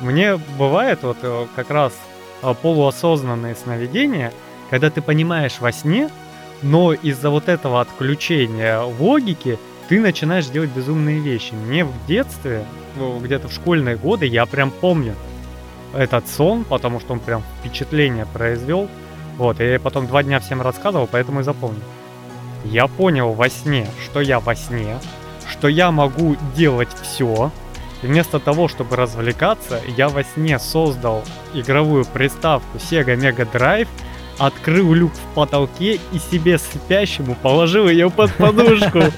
Мне бывает вот э, как раз э, полуосознанные сновидения, когда ты понимаешь во сне, но из-за вот этого отключения логики ты начинаешь делать безумные вещи. Мне в детстве, ну, где-то в школьные годы, я прям помню этот сон, потому что он прям впечатление произвел. Вот, я потом два дня всем рассказывал, поэтому и запомнил. Я понял во сне, что я во сне, что я могу делать все. И вместо того, чтобы развлекаться, я во сне создал игровую приставку Sega Mega Drive, открыл люк в потолке и себе спящему положил ее под подушку.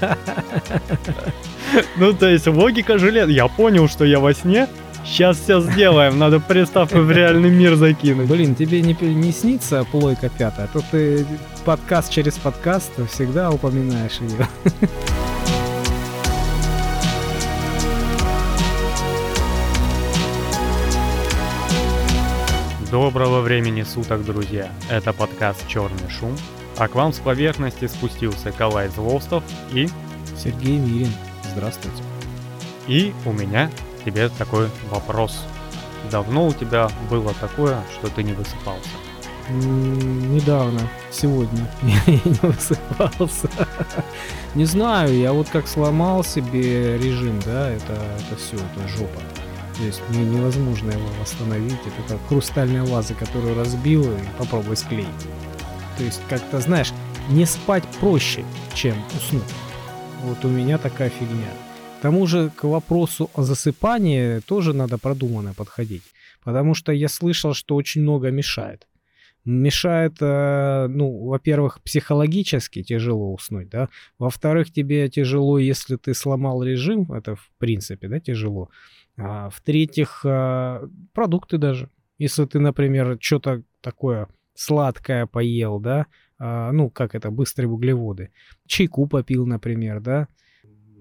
Ну, то есть логика железная. Я понял, что я во сне, Сейчас все сделаем, надо приставку в реальный мир закинуть. Блин, тебе не, не снится плойка пятая, а то ты подкаст через подкаст всегда упоминаешь ее. Доброго времени суток, друзья! Это подкаст «Черный шум», а к вам с поверхности спустился Калай Злостов и... Сергей Мирин. Здравствуйте. И у меня тебе такой вопрос. Давно у тебя было такое, что ты не высыпался? Недавно, сегодня я не высыпался. Не знаю, я вот как сломал себе режим, да, это, это все, это жопа. То есть мне невозможно его восстановить. Это как хрустальная ваза, которую разбил и попробуй склеить. То есть как-то, знаешь, не спать проще, чем уснуть. Вот у меня такая фигня. К тому же к вопросу о засыпании тоже надо продуманно подходить. Потому что я слышал, что очень много мешает. Мешает, э, ну, во-первых, психологически тяжело уснуть, да. Во-вторых, тебе тяжело, если ты сломал режим, это в принципе, да, тяжело. А, в-третьих, э, продукты даже. Если ты, например, что-то такое сладкое поел, да, а, ну, как это, быстрые углеводы. Чайку попил, например, да,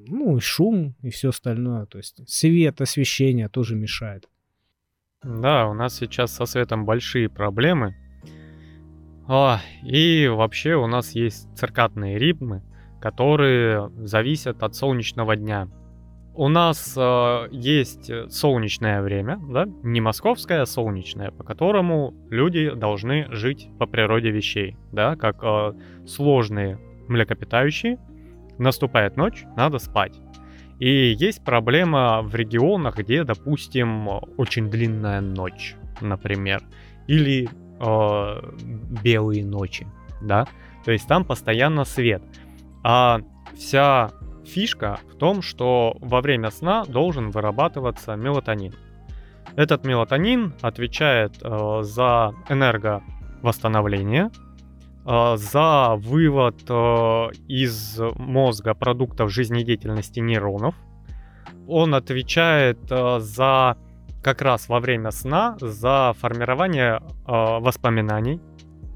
ну, и шум, и все остальное. То есть свет, освещение тоже мешает. Да, у нас сейчас со светом большие проблемы. А, и вообще у нас есть циркадные ритмы, которые зависят от солнечного дня. У нас э, есть солнечное время, да, не московское, а солнечное, по которому люди должны жить по природе вещей, да, как э, сложные млекопитающие, наступает ночь, надо спать. И есть проблема в регионах, где, допустим, очень длинная ночь, например, или э, белые ночи, да, то есть там постоянно свет. А вся фишка в том, что во время сна должен вырабатываться мелатонин. Этот мелатонин отвечает э, за энерговосстановление, а, за вывод а, из мозга продуктов жизнедеятельности нейронов. Он отвечает а, за как раз во время сна за формирование воспоминаний,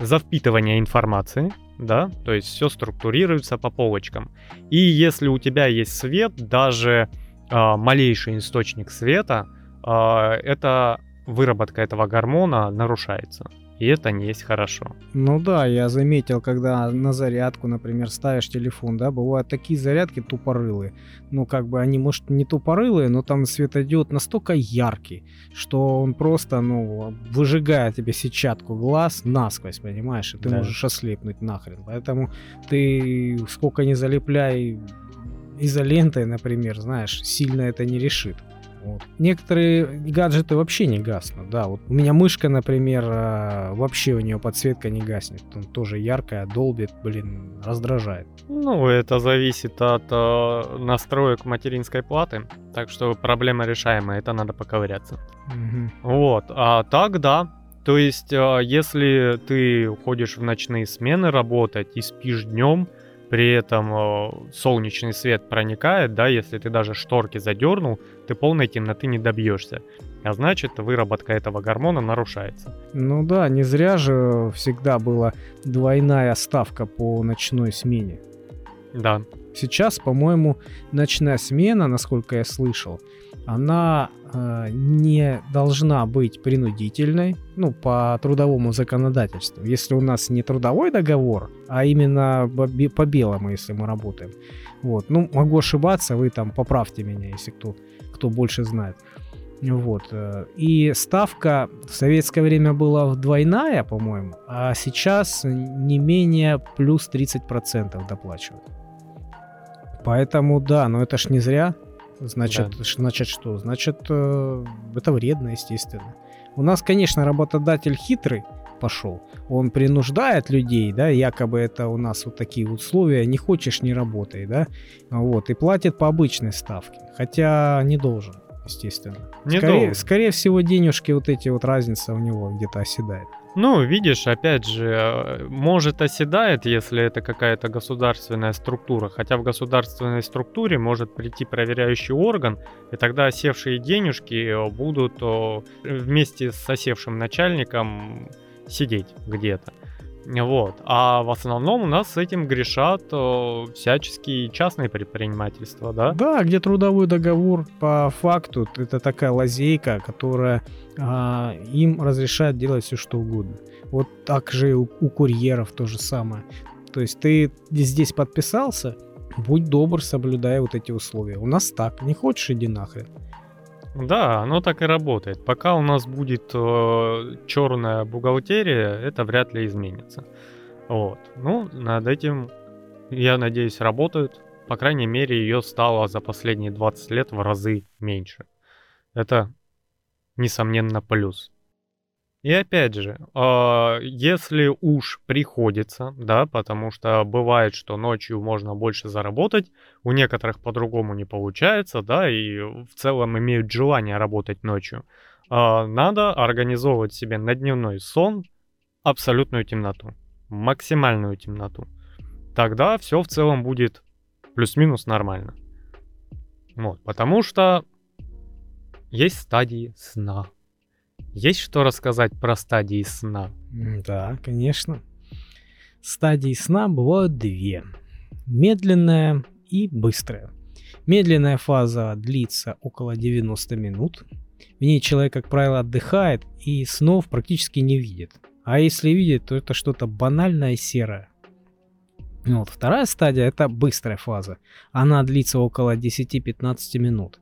за впитывание информации, да, то есть все структурируется по полочкам. И если у тебя есть свет, даже малейший источник света, это выработка этого гормона нарушается. И это не есть хорошо. Ну да, я заметил, когда на зарядку, например, ставишь телефон, да, бывают такие зарядки тупорылые. Ну, как бы они, может, не тупорылые, но там светодиод настолько яркий, что он просто, ну, выжигает тебе сетчатку глаз насквозь, понимаешь, и ты да. можешь ослепнуть нахрен. Поэтому ты сколько не залепляй изолентой, например, знаешь, сильно это не решит. Вот. Некоторые гаджеты вообще не гаснут, да. Вот у меня мышка, например, а, вообще у нее подсветка не гаснет. Он тоже яркая, долбит, блин, раздражает. Ну, это зависит от э, настроек материнской платы. Так что проблема решаемая, это надо поковыряться. Угу. Вот, а так да. То есть, э, если ты уходишь в ночные смены работать и спишь днем, при этом э, солнечный свет проникает, да, если ты даже шторки задернул, ты полной темноты не добьешься. А значит, выработка этого гормона нарушается. Ну да, не зря же всегда была двойная ставка по ночной смене. Да. Сейчас, по-моему, ночная смена, насколько я слышал, она э, не должна быть принудительной, ну, по трудовому законодательству. Если у нас не трудовой договор, а именно по белому, если мы работаем. Вот. Ну, могу ошибаться, вы там поправьте меня, если кто, кто больше знает. Вот. э, И ставка в советское время была двойная, по-моему, а сейчас не менее плюс 30% доплачивают. Поэтому да, но это ж не зря. Значит, Да. значит что? Значит, э, это вредно, естественно. У нас, конечно, работодатель хитрый пошел. Он принуждает людей, да, якобы это у нас вот такие условия, не хочешь, не работай, да, вот, и платит по обычной ставке. Хотя не должен, естественно. Не скорее, должен. скорее всего, денежки вот эти вот разница у него где-то оседает. Ну, видишь, опять же, э, может оседает, если это какая-то государственная структура. Хотя в государственной структуре может прийти проверяющий орган, и тогда осевшие денежки э, будут вместе с осевшим начальником сидеть где-то. Вот. А в основном у нас с этим грешат э, всяческие частные предпринимательства, да? Да, где трудовой договор по факту это такая лазейка, которая а, им разрешает делать все что угодно. Вот так же и у, у курьеров то же самое. То есть ты здесь подписался, будь добр, соблюдай вот эти условия. У нас так, не хочешь, иди нахрен. Да, оно так и работает. Пока у нас будет черная бухгалтерия, это вряд ли изменится. Вот. Ну, над этим, я надеюсь, работают. По крайней мере, ее стало за последние 20 лет в разы меньше. Это, несомненно, плюс. И опять же, а, если уж приходится, да, потому что бывает, что ночью можно больше заработать, у некоторых по-другому не получается, да, и в целом имеют желание работать ночью, а, надо организовывать себе на дневной сон абсолютную темноту, максимальную темноту. Тогда все в целом будет плюс-минус нормально. Вот, потому что есть стадии сна. Есть что рассказать про стадии сна? Да, конечно. Стадии сна бывают две. Медленная и быстрая. Медленная фаза длится около 90 минут. В ней человек, как правило, отдыхает и снов практически не видит. А если видит, то это что-то банальное серое. Ну Вот. Вторая стадия это быстрая фаза. Она длится около 10-15 минут.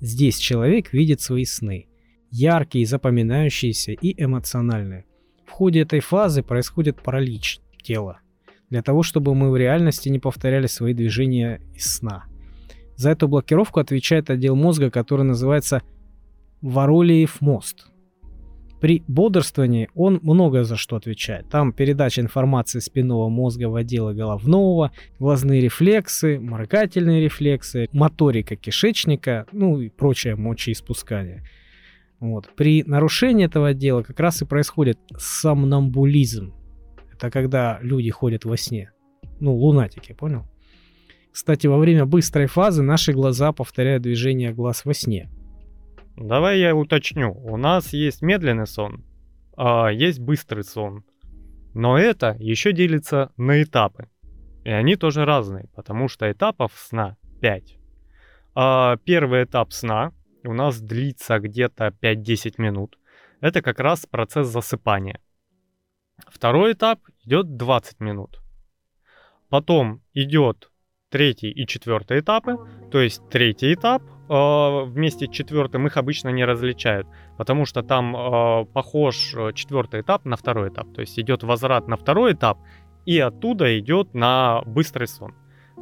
Здесь человек видит свои сны. Яркие, запоминающиеся и эмоциональные. В ходе этой фазы происходит паралич тела. Для того, чтобы мы в реальности не повторяли свои движения из сна. За эту блокировку отвечает отдел мозга, который называется Воролиев мост. При бодрствовании он много за что отвечает. Там передача информации спинного мозга в отделы головного, глазные рефлексы, моргательные рефлексы, моторика кишечника, ну и прочее мочеиспускание. Вот. При нарушении этого отдела как раз и происходит сомнамбулизм. Это когда люди ходят во сне. Ну, лунатики, понял? Кстати, во время быстрой фазы наши глаза повторяют движение глаз во сне. Давай я уточню. У нас есть медленный сон, а есть быстрый сон. Но это еще делится на этапы. И они тоже разные, потому что этапов сна 5. А первый этап сна у нас длится где-то 5-10 минут. Это как раз процесс засыпания. Второй этап идет 20 минут. Потом идет третий и четвертый этапы. То есть третий этап э, вместе с четвертым их обычно не различают, потому что там э, похож э, четвертый этап на второй этап. То есть идет возврат на второй этап, и оттуда идет на быстрый сон.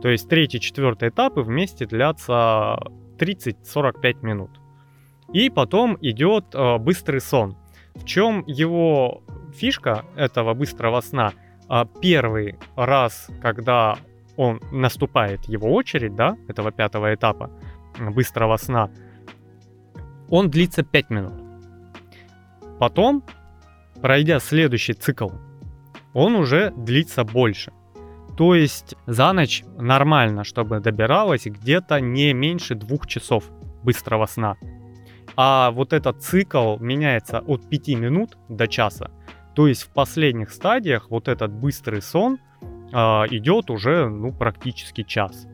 То есть третий, четвертый этапы вместе длятся 30-45 минут. И потом идет э, быстрый сон. В чем его фишка этого быстрого сна? А, Первый раз, когда он наступает его очередь, да, этого пятого этапа быстрого сна, он длится 5 минут. Потом, пройдя следующий цикл, он уже длится больше. То есть за ночь нормально, чтобы добиралось где-то не меньше двух часов быстрого сна. А вот этот цикл меняется от 5 минут до часа. То есть в последних стадиях вот этот быстрый сон а, идет уже ну, практически час.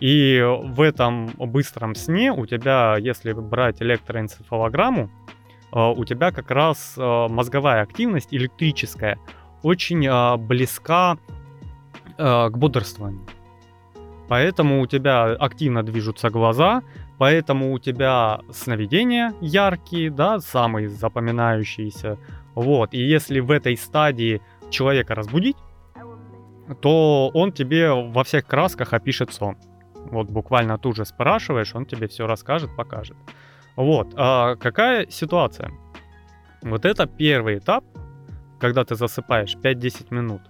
И в этом быстром сне у тебя, если брать электроэнцефалограмму, а, у тебя как раз а, мозговая активность электрическая очень а, близка а, к бодрствованию. Поэтому у тебя активно движутся глаза, поэтому у тебя сновидения яркие, да, самые запоминающиеся. Вот, и если в этой стадии человека разбудить, то он тебе во всех красках опишет сон. Вот буквально тут же спрашиваешь, он тебе все расскажет, покажет. Вот, а какая ситуация? Вот это первый этап, когда ты засыпаешь 5-10 минут.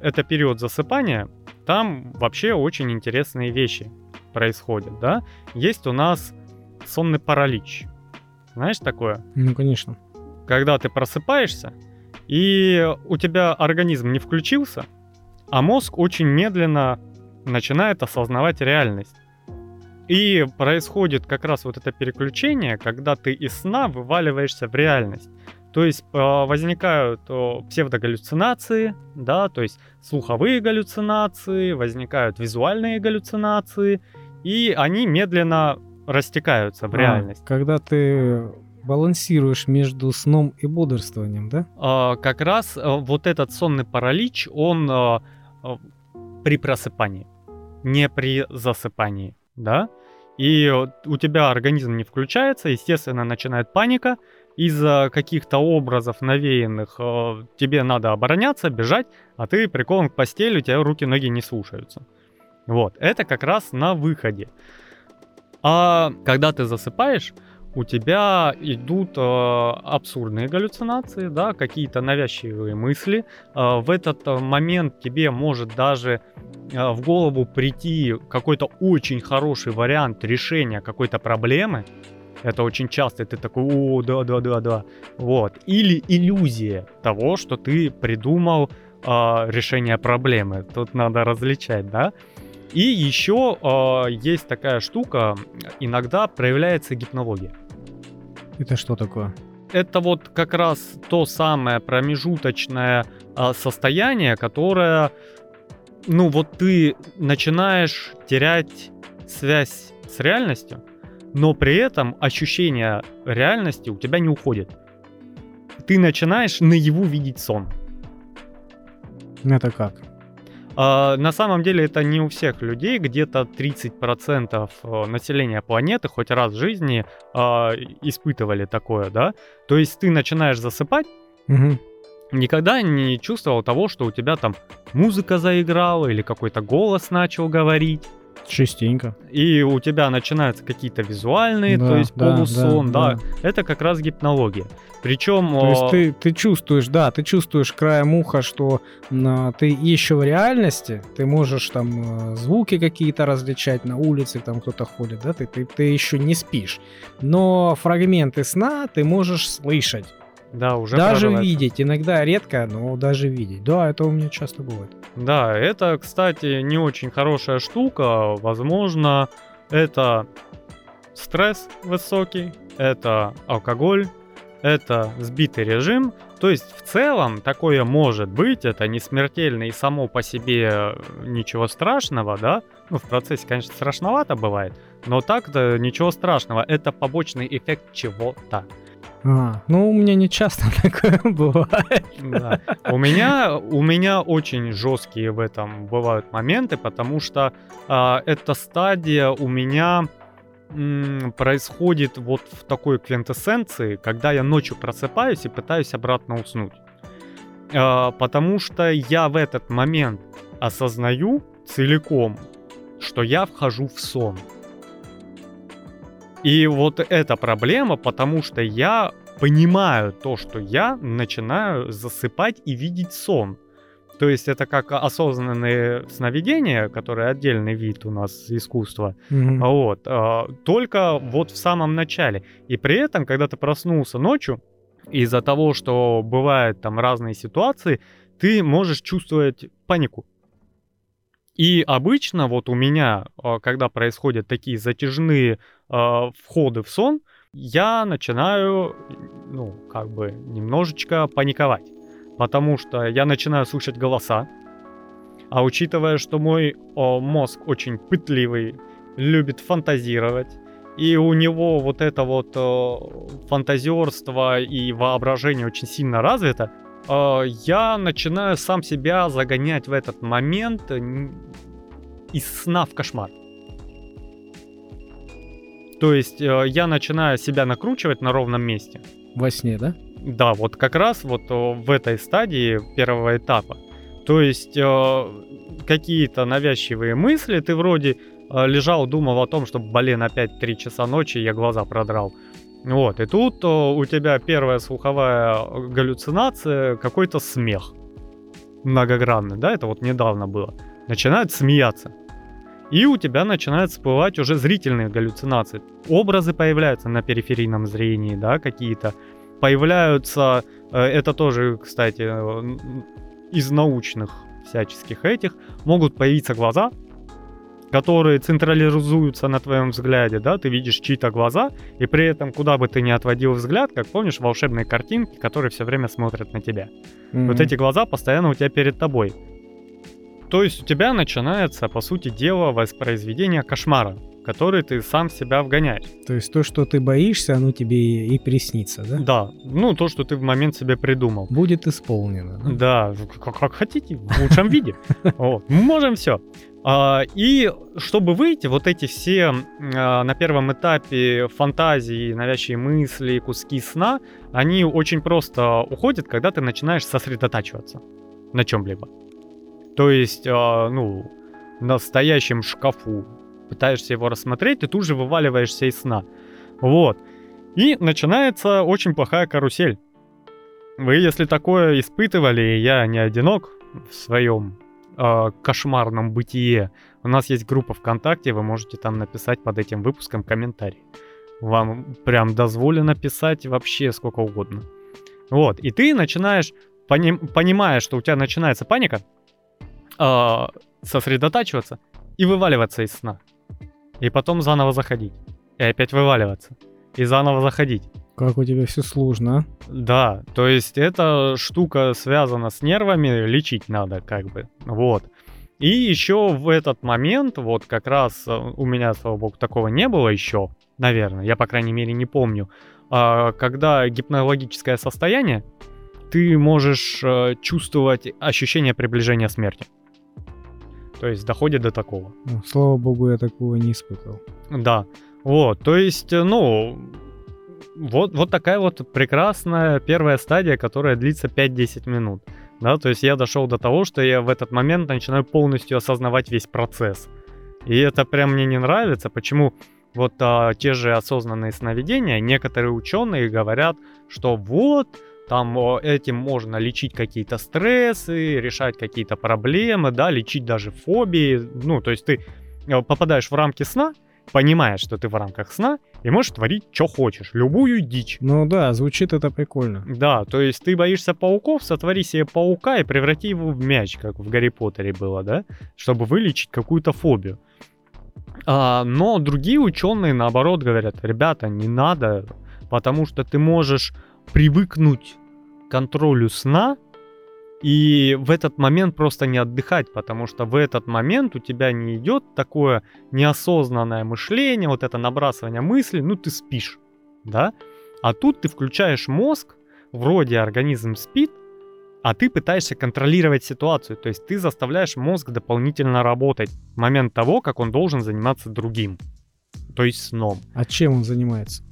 Это период засыпания, там вообще очень интересные вещи происходят, да? Есть у нас сонный паралич. Знаешь такое? Ну, конечно. Когда ты просыпаешься, и у тебя организм не включился, а мозг очень медленно начинает осознавать реальность. И происходит как раз вот это переключение, когда ты из сна вываливаешься в реальность. То есть э, возникают псевдогаллюцинации, да, то есть слуховые галлюцинации, возникают визуальные галлюцинации, и они медленно растекаются в а, реальность. Когда ты балансируешь между сном и бодрствованием, да? А, как раз а, вот этот сонный паралич, он а, а, при просыпании, не при засыпании, да? И у тебя организм не включается, естественно, начинает паника, из-за каких-то образов навеянных э, тебе надо обороняться, бежать, а ты прикован к постели, у тебя руки, ноги не слушаются. Вот, это как раз на выходе. А когда ты засыпаешь, у тебя идут э, абсурдные галлюцинации, да, какие-то навязчивые мысли. Э, в этот момент тебе может даже э, в голову прийти какой-то очень хороший вариант решения какой-то проблемы. Это очень часто, ты такой, о, да, да, да, да. Вот. Или иллюзия того, что ты придумал э, решение проблемы. Тут надо различать, да. И еще э, есть такая штука, иногда проявляется гипнология. Это что такое? Это вот как раз то самое промежуточное э, состояние, которое, ну вот ты начинаешь терять связь с реальностью, но при этом ощущение реальности у тебя не уходит. Ты начинаешь наяву видеть сон. Это как? А, на самом деле это не у всех людей, где-то 30% э, населения планеты хоть раз в жизни а, испытывали такое, да. То есть ты начинаешь засыпать, угу. никогда не чувствовал того, что у тебя там музыка заиграла или какой-то голос начал говорить. Частенько. И у тебя начинаются какие-то визуальные, да, то есть да, полусон, да, да. да. Это как раз гипнология. Причем... То есть ты, ты чувствуешь, да, ты чувствуешь краем уха, что а, ты еще в реальности, ты можешь там а, звуки какие-то различать на улице, там кто-то ходит, да, ты, ты, ты еще не спишь. Но фрагменты сна ты можешь слышать. Да, уже Даже видеть, иногда редко, но даже видеть. Да, это у меня часто бывает. Да, это, кстати, не очень хорошая штука. Возможно, это стресс высокий, это алкоголь, это сбитый режим. То есть в целом такое может быть, это не смертельно и само по себе ничего страшного, да? Ну, в процессе, конечно, страшновато бывает, но так-то ничего страшного. Это побочный эффект чего-то. А, ну, у меня не часто такое бывает. Да. У меня, у меня очень жесткие в этом бывают моменты, потому что а, эта стадия у меня м, происходит вот в такой квинтэссенции, когда я ночью просыпаюсь и пытаюсь обратно уснуть. А, потому что я в этот момент осознаю целиком, что я вхожу в сон. И вот эта проблема, потому что я понимаю то, что я начинаю засыпать и видеть сон. То есть это как осознанные сновидения, которые отдельный вид у нас искусства. Mm-hmm. Вот. А, только вот в самом начале. И при этом, когда ты проснулся ночью, из-за того, что бывают там разные ситуации, ты можешь чувствовать панику. И обычно вот у меня, а, когда происходят такие затяжные э, входы в сон, я начинаю, ну, как бы немножечко паниковать. Потому что я начинаю слышать голоса. А учитывая, что мой мозг очень пытливый, любит фантазировать, и у него вот это вот фантазерство и воображение очень сильно развито, я начинаю сам себя загонять в этот момент из сна в кошмар. То есть э, я начинаю себя накручивать на ровном месте. Во сне, да? Да, вот как раз вот э, в этой стадии первого этапа. То есть э, какие-то навязчивые мысли, ты вроде э, лежал, думал о том, что, блин, опять 3 часа ночи, я глаза продрал. Вот, и тут э, у тебя первая слуховая галлюцинация, какой-то смех многогранный, да, это вот недавно было. Начинают смеяться. И у тебя начинают всплывать уже зрительные галлюцинации. Образы появляются на периферийном зрении, да, какие-то. Появляются, э, это тоже, кстати, э, из научных всяческих этих, могут появиться глаза, которые централизуются на твоем взгляде, да, ты видишь чьи-то глаза, и при этом, куда бы ты ни отводил взгляд, как помнишь, волшебные картинки, которые все время смотрят на тебя. Mm-hmm. Вот эти глаза постоянно у тебя перед тобой. То есть у тебя начинается, по сути дела, воспроизведение кошмара, который ты сам себя вгоняешь. То есть то, что ты боишься, оно тебе и приснится, да? Да, ну то, что ты в момент себе придумал. Будет исполнено. Да, как, как хотите, в лучшем виде. Можем все. А, и чтобы выйти, вот эти все а, на первом этапе фантазии, навязчивые мысли, куски сна, они очень просто уходят, когда ты начинаешь сосредотачиваться на чем-либо. То есть, э, ну, на стоящем шкафу пытаешься его рассмотреть, и тут же вываливаешься из сна. Вот. И начинается очень плохая карусель. Вы, если такое испытывали, я не одинок в своем э, кошмарном бытие. У нас есть группа ВКонтакте, вы можете там написать под этим выпуском комментарий. Вам прям дозволено писать вообще сколько угодно. Вот, и ты начинаешь, поним, понимая, что у тебя начинается паника, э, сосредотачиваться и вываливаться из сна. И потом заново заходить. И опять вываливаться. И заново заходить. Как у тебя все сложно, а? Да, то есть эта штука связана с нервами, лечить надо как бы. Вот. И еще в этот момент, вот как раз э, у меня, слава богу, такого не было еще, наверное, я, по крайней мере, не помню, а, когда гипнологическое состояние, ты можешь э, чувствовать ощущение приближения смерти. То есть доходит до такого. Ну, слава богу, я такого не испытывал. Да. Вот, то есть, э, ну, вот, вот такая вот прекрасная первая стадия, которая длится 5-10 минут. Да, то есть я дошел до того, что я в этот момент начинаю полностью осознавать весь процесс. И это прям мне не нравится. Почему вот а, те же осознанные сновидения, некоторые ученые говорят, что вот там этим можно лечить какие-то стрессы, решать какие-то проблемы, да, лечить даже фобии. Ну, то есть ты э, попадаешь в рамки сна, понимаешь, что ты в рамках сна, и можешь творить, что хочешь, любую дичь. Ну да, звучит это прикольно. Да, то есть ты боишься пауков, сотвори себе паука и преврати его в мяч, как в Гарри Поттере было, да, чтобы вылечить какую-то фобию. А, но другие ученые, наоборот, говорят, ребята, не надо, потому что ты можешь привыкнуть к контролю сна и в этот момент просто не отдыхать, потому что в этот момент у тебя не идет такое неосознанное мышление, вот это набрасывание мыслей, ну ты спишь, да? А тут ты включаешь мозг, вроде организм спит, а ты пытаешься контролировать ситуацию, то есть ты заставляешь мозг дополнительно работать в момент того, как он должен заниматься другим, то есть сном. А чем он занимается?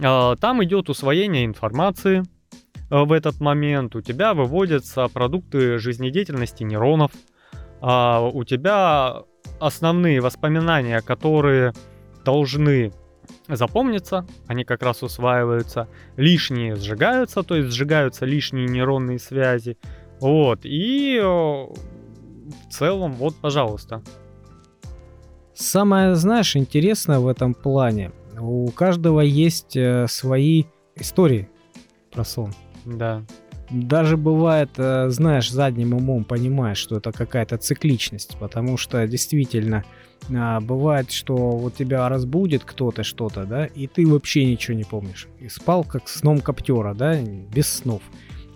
А, там идет усвоение информации в этот момент, у тебя выводятся продукты жизнедеятельности нейронов, а, у тебя основные воспоминания, которые должны запомниться, они как раз усваиваются, лишние сжигаются, то есть сжигаются лишние нейронные связи, вот, и в целом, вот, пожалуйста. Самое, знаешь, интересное в этом плане, у каждого есть э, свои истории про сон. Да. Даже бывает, э, знаешь, задним умом понимаешь, что это какая-то цикличность, потому что действительно а, бывает, что вот тебя разбудит кто-то что-то, да, и ты вообще ничего не помнишь. И спал как сном коптера, да, без снов.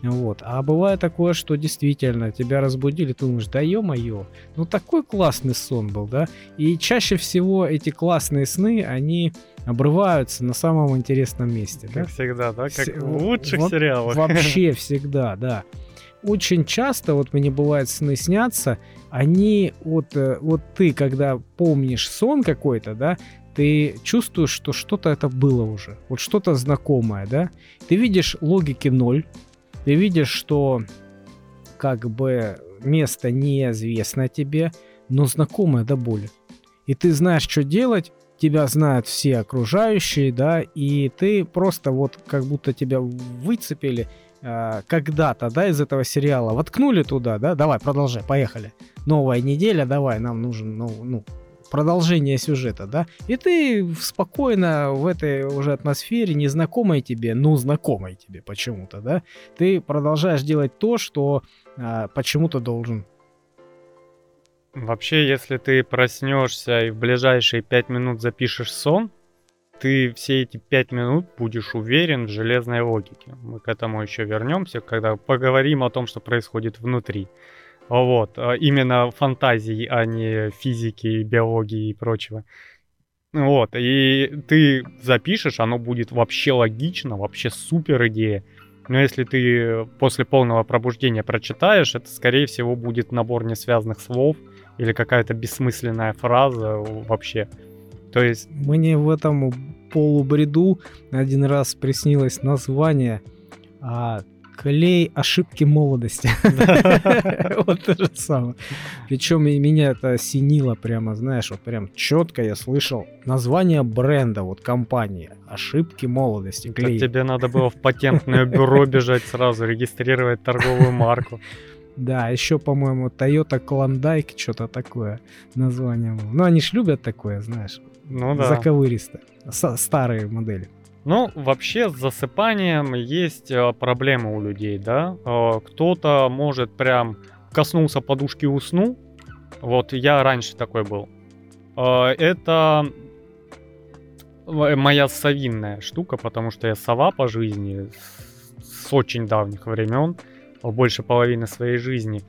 Вот. А бывает такое, что действительно тебя разбудили, ты думаешь, да ё-моё, ну такой классный сон был, да? И чаще всего эти классные сны, они обрываются на самом интересном месте. Как да? всегда, да? Как С- в лучших вот сериалах. Вообще всегда, да. Очень часто, вот мне бывает сны снятся, они вот, э, вот ты, когда помнишь сон какой-то, да, ты чувствуешь, что что-то это было уже, вот что-то знакомое, да? Ты видишь логики ноль, ты видишь, что как бы место неизвестно тебе, но знакомое до боли. И ты знаешь, что делать, тебя знают все окружающие, да, и ты просто вот как будто тебя выцепили э, когда-то, да, из этого сериала, воткнули туда, да, давай, продолжай, поехали. Новая неделя, давай, нам нужен, ну, ну продолжение сюжета, да, и ты спокойно в этой уже атмосфере, незнакомой тебе, ну, знакомой тебе почему-то, да, ты продолжаешь делать то, что а, почему-то должен. Вообще, если ты проснешься и в ближайшие пять минут запишешь сон, ты все эти пять минут будешь уверен в железной логике. Мы к этому еще вернемся, когда поговорим о том, что происходит внутри. Вот, а именно фантазии, а не физики, биологии и прочего. Вот, и ты запишешь, оно будет вообще логично, вообще супер идея. Но если ты после полного пробуждения прочитаешь, это, скорее всего, будет набор несвязанных слов или какая-то бессмысленная фраза вообще. То есть... Мне в этом полубреду один раз приснилось название а, Клей ошибки молодости. Вот то же самое. Причем меня это осенило прямо, знаешь, вот прям четко я слышал название бренда, вот компании. Ошибки молодости. Клей. Тебе надо было в патентное бюро бежать сразу, регистрировать торговую марку. Да, еще, по-моему, Toyota Klondike, что-то такое название. Ну, они ж любят такое, знаешь. Ну да. Заковыристо. Старые модели. Ну, вообще с засыпанием есть э, проблемы у людей, да. Э, кто-то может прям коснулся подушки и уснул. Вот я раньше такой был. Э, это моя совинная штука, потому что я сова по жизни с очень давних времен, больше половины своей жизни.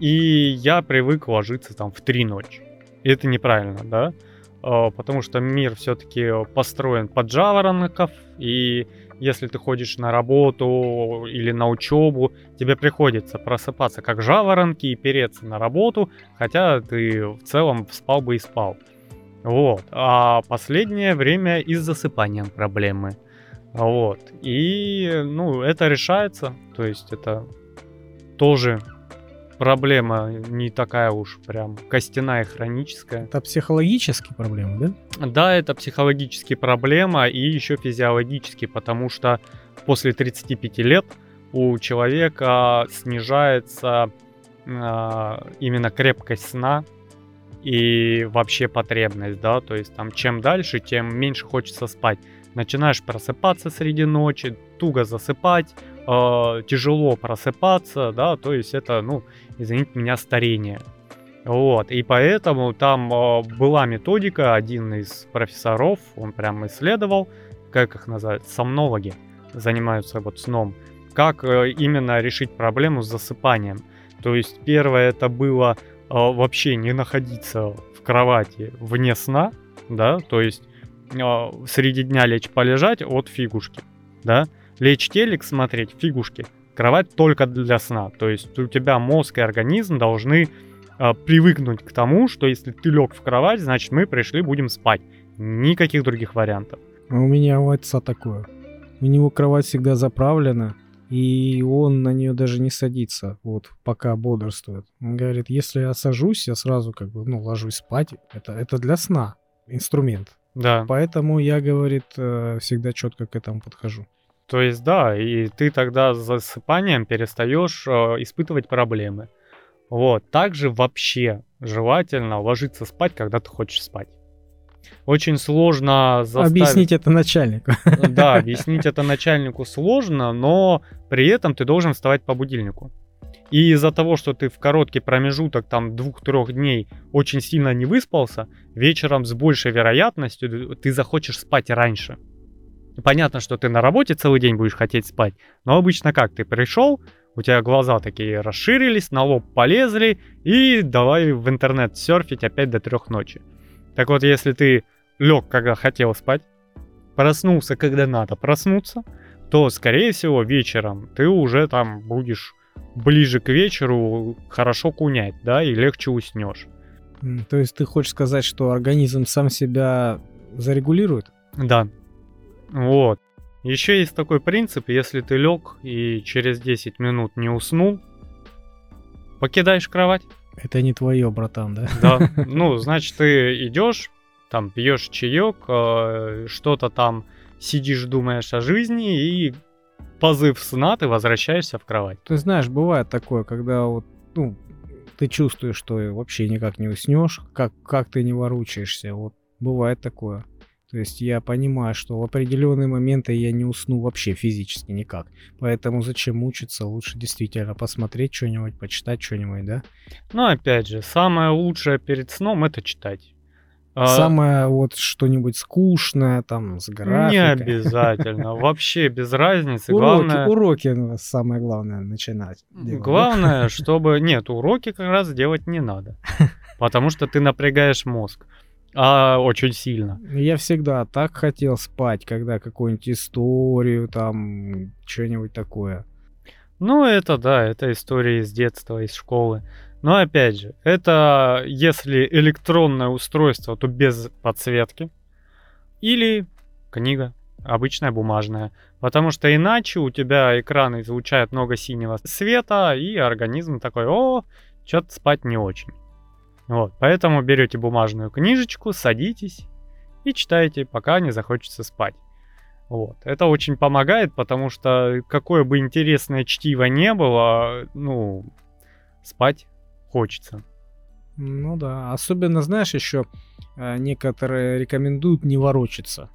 И я привык ложиться там в три ночи. И это неправильно, да? А, потому что мир все-таки построен под жаворонков, и если ты ходишь на работу или на учебу, тебе приходится просыпаться как жаворонки и переться на работу, хотя ты в целом спал бы и спал. Вот. А последнее время и с засыпанием проблемы. Вот. И, ну, это решается. То есть это тоже проблема не такая уж прям костяная, хроническая. Это психологические проблемы, да? Да, это психологические проблемы и еще физиологические, потому что после 35 лет у человека снижается э, именно крепкость сна и вообще потребность, да, то есть там чем дальше, тем меньше хочется спать. Начинаешь просыпаться среди ночи, туго засыпать, э, тяжело просыпаться, да, то есть это, ну, извините меня, старение. Вот, и поэтому там э, была методика, один из профессоров, он прям исследовал, как их называют, сомнологи, занимаются вот сном, как э, именно решить проблему с засыпанием. То есть первое это было э, вообще не находиться в кровати вне сна, да, то есть э, среди дня лечь полежать от фигушки, да, лечь телек смотреть, фигушки, кровать только для сна. То есть у тебя мозг и организм должны э, привыкнуть к тому, что если ты лег в кровать, значит мы пришли, будем спать. Никаких других вариантов. А у меня у отца такое. У него кровать всегда заправлена, и он на нее даже не садится, вот, пока бодрствует. Он говорит, если я сажусь, я сразу как бы, ну, ложусь спать. Это, это для сна инструмент. Да. Поэтому я, говорит, э, всегда четко к этому подхожу. То есть, да, и ты тогда с засыпанием перестаешь э, испытывать проблемы. Вот, также вообще желательно ложиться спать, когда ты хочешь спать. Очень сложно заставить... Объяснить это начальнику. Да, объяснить это начальнику сложно, но при этом ты должен вставать по будильнику. И из-за того, что ты в короткий промежуток, там, двух-трех дней очень сильно не выспался, вечером с большей вероятностью ты захочешь спать раньше. Понятно, что ты на работе целый день будешь хотеть спать, но обычно как? Ты пришел, у тебя глаза такие расширились, на лоб полезли, и давай в интернет серфить опять до трех ночи. Так вот, если ты лег, когда хотел спать, проснулся, когда надо проснуться, то, скорее всего, вечером ты уже там будешь ближе к вечеру хорошо кунять, да, и легче уснешь. То есть ты хочешь сказать, что организм сам себя зарегулирует? Да. Вот. Еще есть такой принцип, если ты лег и через 10 минут не уснул, покидаешь кровать. Это не твое, братан, да? Да. Ну, значит, ты идешь, там пьешь чаек, э, что-то там сидишь, думаешь о жизни, и позыв сна, ты возвращаешься в кровать. Ты знаешь, бывает такое, когда вот, ну, ты чувствуешь, что вообще никак не уснешь, как, как ты не воручаешься. Вот бывает такое. То есть я понимаю, что в определенные моменты я не усну вообще физически никак. Поэтому зачем мучиться? Лучше действительно посмотреть что-нибудь, почитать что-нибудь, да? Но опять же, самое лучшее перед сном это читать. А, Самое вот что-нибудь скучное, там, с графикой. Не обязательно. Вообще без разницы. Уроки, главное... уроки ну, самое главное начинать. Делать, главное, чтобы... Нет, уроки как раз делать не надо. Потому что ты напрягаешь мозг. А, очень сильно. Я всегда так хотел спать, когда какую-нибудь историю, там, что-нибудь такое. Ну, это да, это история из детства, из школы. Но опять же, это если электронное устройство, то без подсветки. Или книга, обычная бумажная. Потому что иначе у тебя экран излучает много синего света, и организм такой, о, что-то спать не очень. Вот, поэтому берете бумажную книжечку, садитесь и читаете, пока не захочется спать. Вот. Это очень помогает, потому что какое бы интересное чтиво не было, ну, спать хочется. Ну да, особенно, знаешь, еще э, некоторые рекомендуют не ворочаться.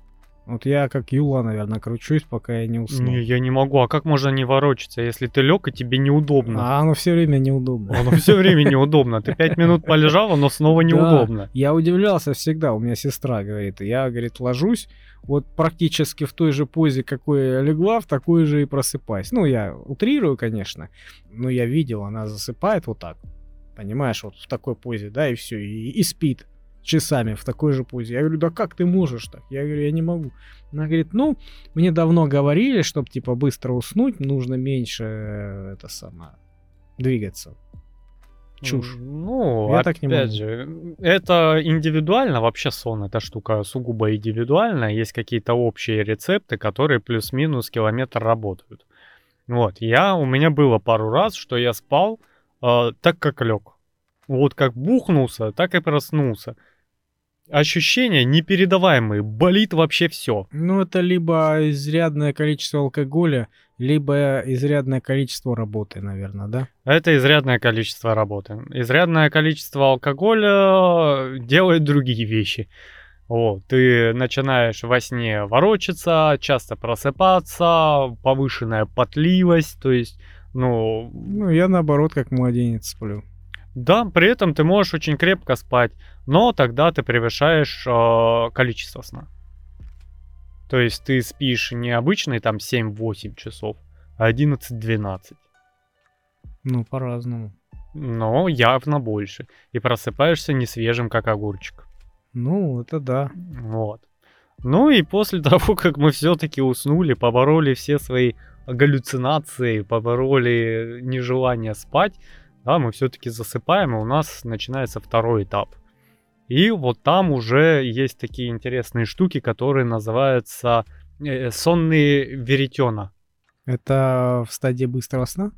Вот я как Юла, наверное, кручусь, пока я не усну. Не, я не могу. А как можно не ворочаться, если ты лег и тебе неудобно? А оно все время неудобно. Оно все время неудобно. Ты пять минут полежал, но снова неудобно. Да, я удивлялся всегда. У меня сестра говорит, я, говорит, ложусь, вот практически в той же позе, какой я легла, в такой же и просыпаюсь. Ну, я утрирую, конечно, но я видел, она засыпает вот так понимаешь, вот в такой позе, да, и все, и, и спит часами в такой же позе. Я говорю, да как ты можешь так? Я говорю, я не могу. Она говорит, ну, мне давно говорили, чтобы, типа, быстро уснуть, нужно меньше, э, это самое, двигаться. Чушь. Ну, я так не могу. же, это индивидуально, вообще сон, эта штука сугубо индивидуальная. Есть какие-то общие рецепты, которые плюс-минус километр работают. Вот, я, у меня было пару раз, что я спал, э, так как лег. Вот как бухнулся, так и проснулся. Ощущения непередаваемые, болит вообще все. Ну, это либо изрядное количество алкоголя, либо изрядное количество работы, наверное, да? Это изрядное количество работы. Изрядное количество алкоголя делает другие вещи. Вот, ты начинаешь во сне ворочаться, часто просыпаться, повышенная потливость, то есть ну... Ну, я наоборот, как младенец сплю. Да, при этом ты можешь очень крепко спать, но тогда ты превышаешь э, количество сна. То есть ты спишь не обычные там 7-8 часов, а 11-12. Ну, по-разному. Но явно больше. И просыпаешься не свежим, как огурчик. Ну, это да. Вот. Ну и после того, как мы все-таки уснули, побороли все свои галлюцинации, побороли нежелание спать, да, мы все-таки засыпаем, и у нас начинается второй этап. И вот там уже есть такие интересные штуки, которые называются э, сонные веретена. Это в стадии быстрого сна?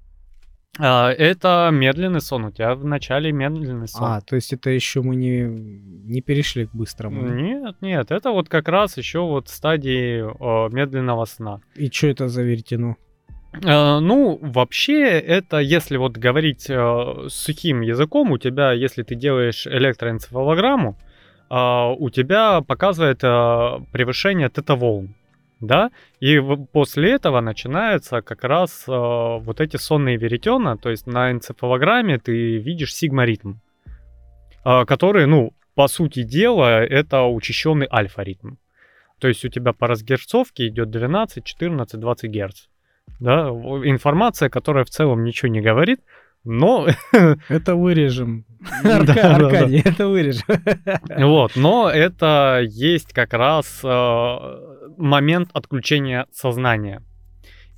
А, это медленный сон. У тебя в начале медленный сон. А, то есть это еще мы не, не перешли к быстрому? Нет, нет. Это вот как раз еще вот стадии о, медленного сна. И что это за веретено? Uh, ну, вообще, это, если вот говорить uh, сухим языком, у тебя, если ты делаешь электроэнцефалограмму, uh, у тебя показывает превышение тета-волн да, и после этого начинаются как раз э, вот эти сонные веретена, то есть на энцефалограмме ты видишь сигма-ритм, э, который, ну, по сути дела, это учащенный альфа-ритм. То есть у тебя по разгерцовке идет 12, 14, 20 герц. Да, информация, которая в целом ничего не говорит, но... Это вырежем. Аркадий, это вырежем. Вот, но это есть как раз э, момент отключения сознания.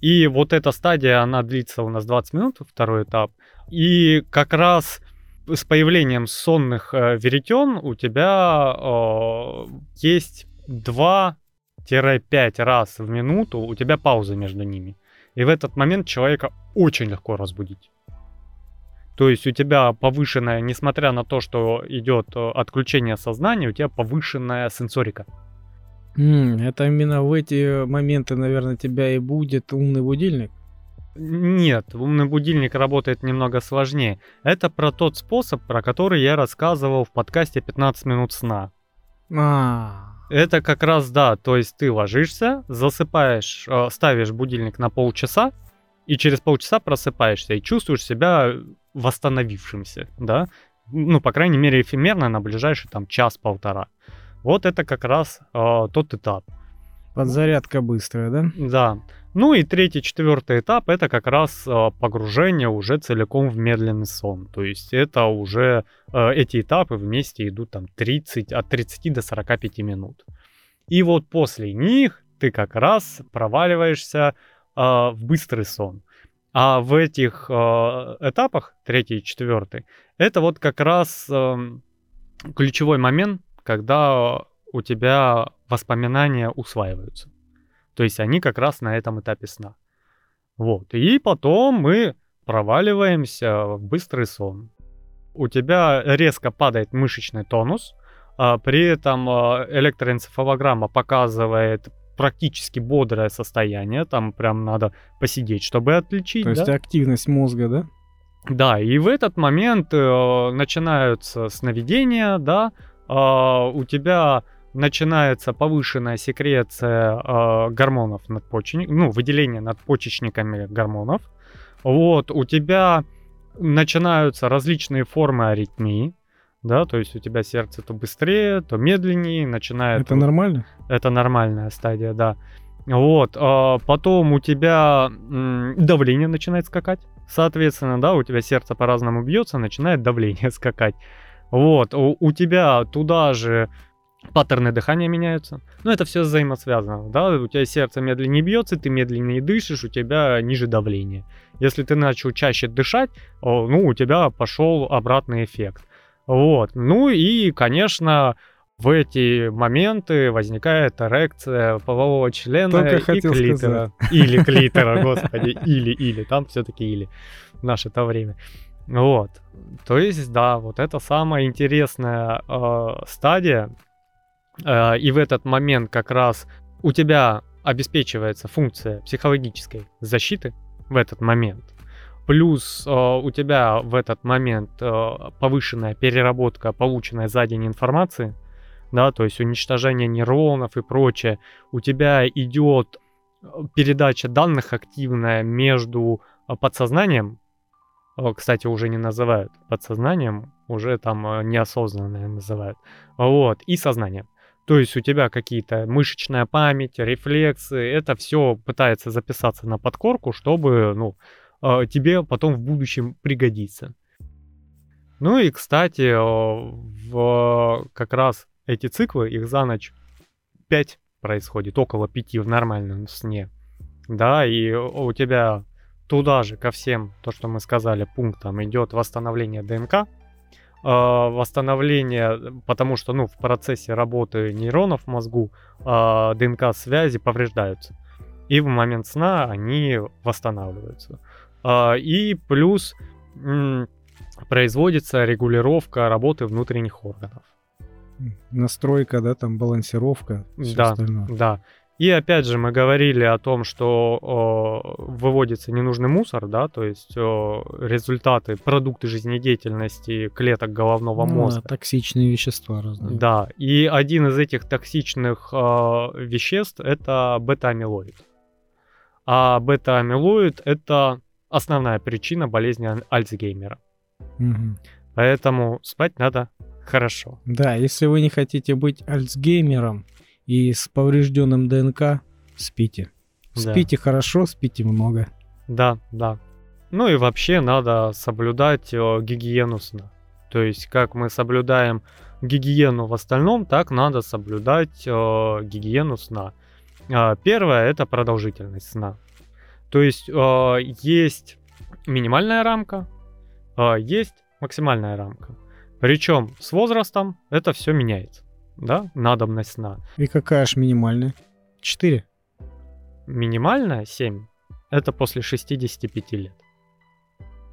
И вот эта стадия, она длится у нас 20 минут, второй этап. И как раз с появлением сонных э, веретен у тебя э, есть 2-5 раз в минуту у тебя пауза между ними. И в этот момент человека очень легко разбудить. То есть у тебя повышенная, несмотря на то, что идет э, отключение сознания, у тебя повышенная сенсорика. М, это именно в эти моменты, наверное, тебя и будет умный будильник. Нет, умный будильник работает немного сложнее. Это про тот способ, про который я рассказывал в подкасте 15 минут сна. А, Это как раз да, то есть ты ложишься, засыпаешь, э, ставишь будильник на полчаса, и через полчаса просыпаешься и чувствуешь себя восстановившимся, да? Ну, по крайней мере, эфемерно на ближайший там час-полтора. Вот это как раз э, тот этап. подзарядка быстрая, да? Да. Ну и третий, четвертый этап это как раз э, погружение уже целиком в медленный сон. То есть это уже э, эти этапы вместе идут там 30, от 30 до 45 минут. И вот после них ты как раз проваливаешься э, в быстрый сон. А в этих этапах, третий и четвертый, это вот как раз ключевой момент, когда у тебя воспоминания усваиваются. То есть они как раз на этом этапе сна. Вот. И потом мы проваливаемся в быстрый сон. У тебя резко падает мышечный тонус, а при этом а, электроэнцефалограмма показывает практически бодрое состояние, там прям надо посидеть, чтобы отличить. То есть да? активность мозга, да? Да, и в этот момент э, начинаются сновидения, да, а, у тебя начинается повышенная секреция э, гормонов надпочечников, ну, выделение надпочечниками гормонов. Вот, у тебя начинаются различные формы аритмии, да, то есть у тебя сердце то быстрее, то медленнее, начинает... Это нормально? Это нормальная стадия, да. Вот, а потом у тебя давление начинает скакать. Соответственно, да, у тебя сердце по-разному бьется, начинает давление скакать. Вот, у, у тебя туда же паттерны дыхания меняются. Ну, это все взаимосвязано, да, у тебя сердце медленнее бьется, ты медленнее дышишь, у тебя ниже давление. Если ты начал чаще дышать, ну, у тебя пошел обратный эффект. Вот, ну и, конечно, в эти моменты возникает эрекция полового члена Только и клитора. Или клитора, господи, или-или, там все-таки или наше-то время. Вот. То есть, да, вот это самая интересная э, стадия. Э, и в этот момент как раз у тебя обеспечивается функция психологической защиты в этот момент. Плюс э, у тебя в этот момент э, повышенная переработка полученной за день информации, да, то есть уничтожение нейронов и прочее. У тебя идет э, передача данных активная между э, подсознанием, кстати, уже не называют подсознанием, уже там неосознанное называют, вот, и сознанием. То есть у тебя какие-то мышечная память, рефлексы, это все пытается записаться на подкорку, чтобы, ну, э, тебе потом в будущем пригодится. Ну и, кстати, э, в как раз эти циклы, их за ночь 5 происходит, около 5 в нормальном сне. Да, и у тебя туда же ко всем, то, что мы сказали, пунктам идет восстановление ДНК, восстановление, потому что, ну, в процессе работы нейронов в мозгу э, ДНК-связи повреждаются. И в момент сна они восстанавливаются. Э, и плюс м, производится регулировка работы внутренних органов. Настройка, да, там балансировка, всё Да, остальное. Да. И опять же мы говорили о том, что о, выводится ненужный мусор, да, то есть о, результаты, продукты жизнедеятельности клеток головного Ну да, мозга. токсичные вещества разные. Да, и один из этих токсичных а, веществ это бета-амилоид. А бета-амилоид это основная причина болезни Аль- Альцгеймера. Мгм. Поэтому спать надо хорошо. Да, если вы не хотите быть альцгеймером и с поврежденным ДНК, спите. Да. Спите хорошо, спите много. Да, да. Ну и вообще надо соблюдать э, гигиену сна. То есть, как мы соблюдаем гигиену в остальном, так надо соблюдать э, гигиену сна. А, Первое это продолжительность сна. То есть э, есть минимальная рамка, э, есть максимальная рамка. Причем с возрастом это все меняется. Да, надобность сна. И какая ж минимальная? 4? Минимальная 7. Это после 65 лет.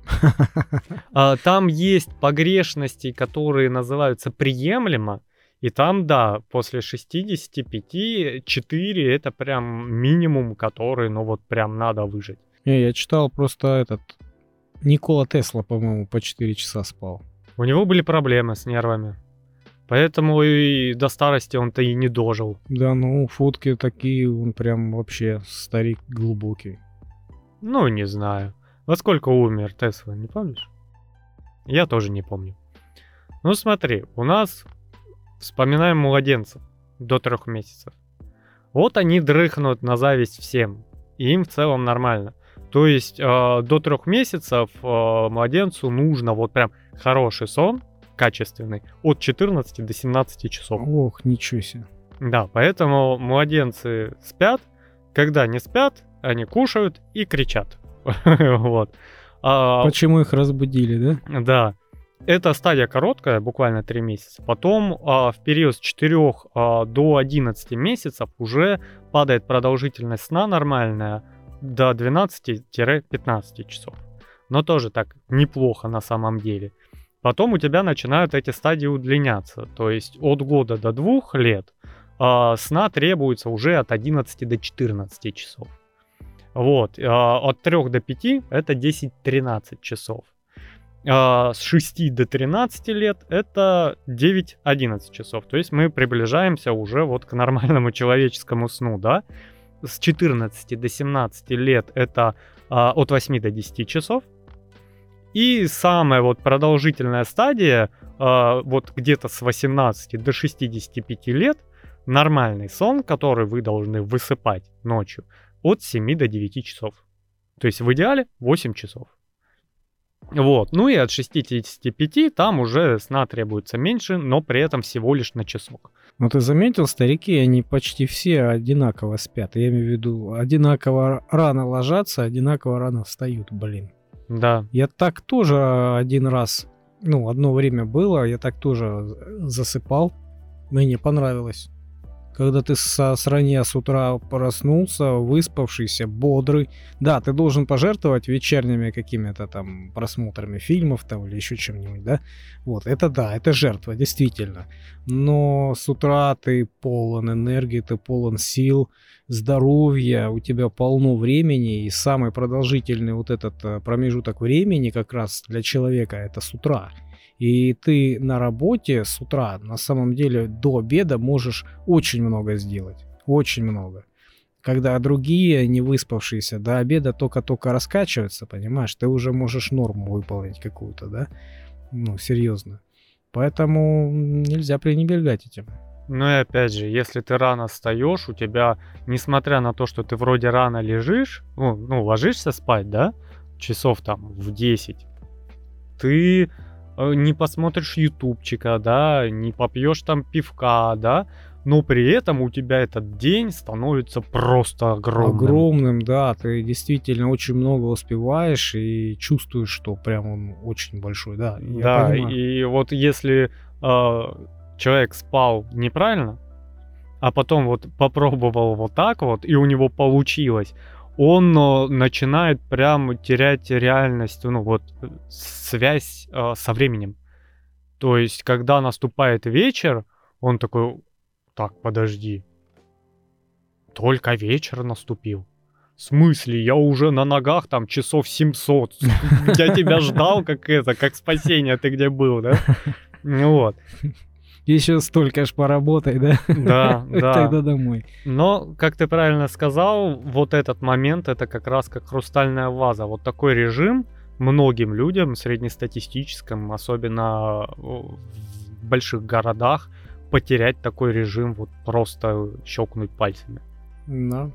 А, Там есть погрешности, которые называются приемлемо. И там, да, после 65, 4 это прям минимум, который, ну вот прям надо выжить. Не, я читал просто этот... Никола Тесла, по-моему, по 4 часа спал. У него были проблемы с нервами. Поэтому и до старости он-то и не дожил. Да, ну, фотки такие, он прям вообще старик глубокий. Ну, не знаю. Во сколько умер Тесла, не помнишь? Я тоже не помню. Ну смотри, у нас вспоминаем младенцев до трех месяцев. Вот они дрыхнут на зависть всем. И им в целом нормально. То есть э, до трех месяцев э, младенцу нужно вот прям хороший сон, качественный, от 14 до 17 часов. Ох, ничего себе. Да, поэтому младенцы спят, когда не спят, они кушают и кричат. Вот. А, Почему их разбудили, да? Да. Эта стадия короткая, буквально 3 месяца. Потом а, в период с 4 а, до 11 месяцев уже падает продолжительность сна нормальная до 12-15 часов. Но тоже так неплохо на самом деле. Потом у тебя начинают эти стадии удлиняться. То есть от года до 2 лет а, сна требуется уже от 11 до 14 часов. Вот. а, От 3 до 5 это 10-13 часов. А, С 6 до 13 лет это 9-11 часов. То есть мы приближаемся уже вот к нормальному человеческому сну, да? С 14 до 17 лет это а, от 8 до 10 часов. И самая вот продолжительная стадия, а, вот где-то с 18 до 65 лет, нормальный сон, который вы должны высыпать ночью, от 7 до 9 часов. То есть в идеале 8 часов. Вот. Ну и от 65 там уже сна требуется меньше, но при этом всего лишь на часок. Ну ты заметил, старики, они почти все одинаково спят. Я имею в виду, одинаково рано ложатся, одинаково рано встают, блин. Да. Я так тоже один раз, ну, одно время было, я так тоже засыпал. Мне понравилось. Когда ты со сранья с утра проснулся, выспавшийся, бодрый. Да, ты должен пожертвовать вечерними какими-то там просмотрами фильмов там или еще чем-нибудь, да? Вот, это да, это жертва, действительно. Но с утра ты полон энергии, ты полон сил, здоровья, у тебя полно времени, и самый продолжительный вот этот э, промежуток времени как раз для человека это с утра. И ты на работе с утра, на самом деле, до обеда можешь очень много сделать. Очень много. Когда другие, не выспавшиеся, до обеда только-только раскачиваются, понимаешь, ты уже можешь норму выполнить какую-то, да? Ну, серьезно. Поэтому нельзя пренебрегать этим. Ну и опять же, если ты рано встаешь, у тебя, несмотря на то, что ты вроде рано лежишь, ну, ну ложишься спать, да, часов там в 10, ты не посмотришь ютубчика, да, не попьешь там пивка, да, но при этом у тебя этот день становится просто огромным. Огромным, да, ты действительно очень много успеваешь и чувствуешь, что прям он очень большой, да. да, понимаю. и вот если э, человек спал неправильно, а потом вот попробовал вот так вот, и у него получилось, он э, начинает прям терять реальность, ну вот э, связь э, со временем. То есть, когда наступает вечер, он такой, так, подожди, только вечер наступил. В смысле? Я уже на ногах там часов 700. Я тебя ждал, как это, как спасение, ты где был, да? Ну Вот. Еще столько ж поработай, да? Да, да. Тогда домой. Но, как ты правильно сказал, вот этот момент, это как раз как хрустальная ваза. Вот такой режим многим людям, среднестатистическим, особенно э, в больших городах, потерять такой режим, вот просто щелкнуть пальцами. Да.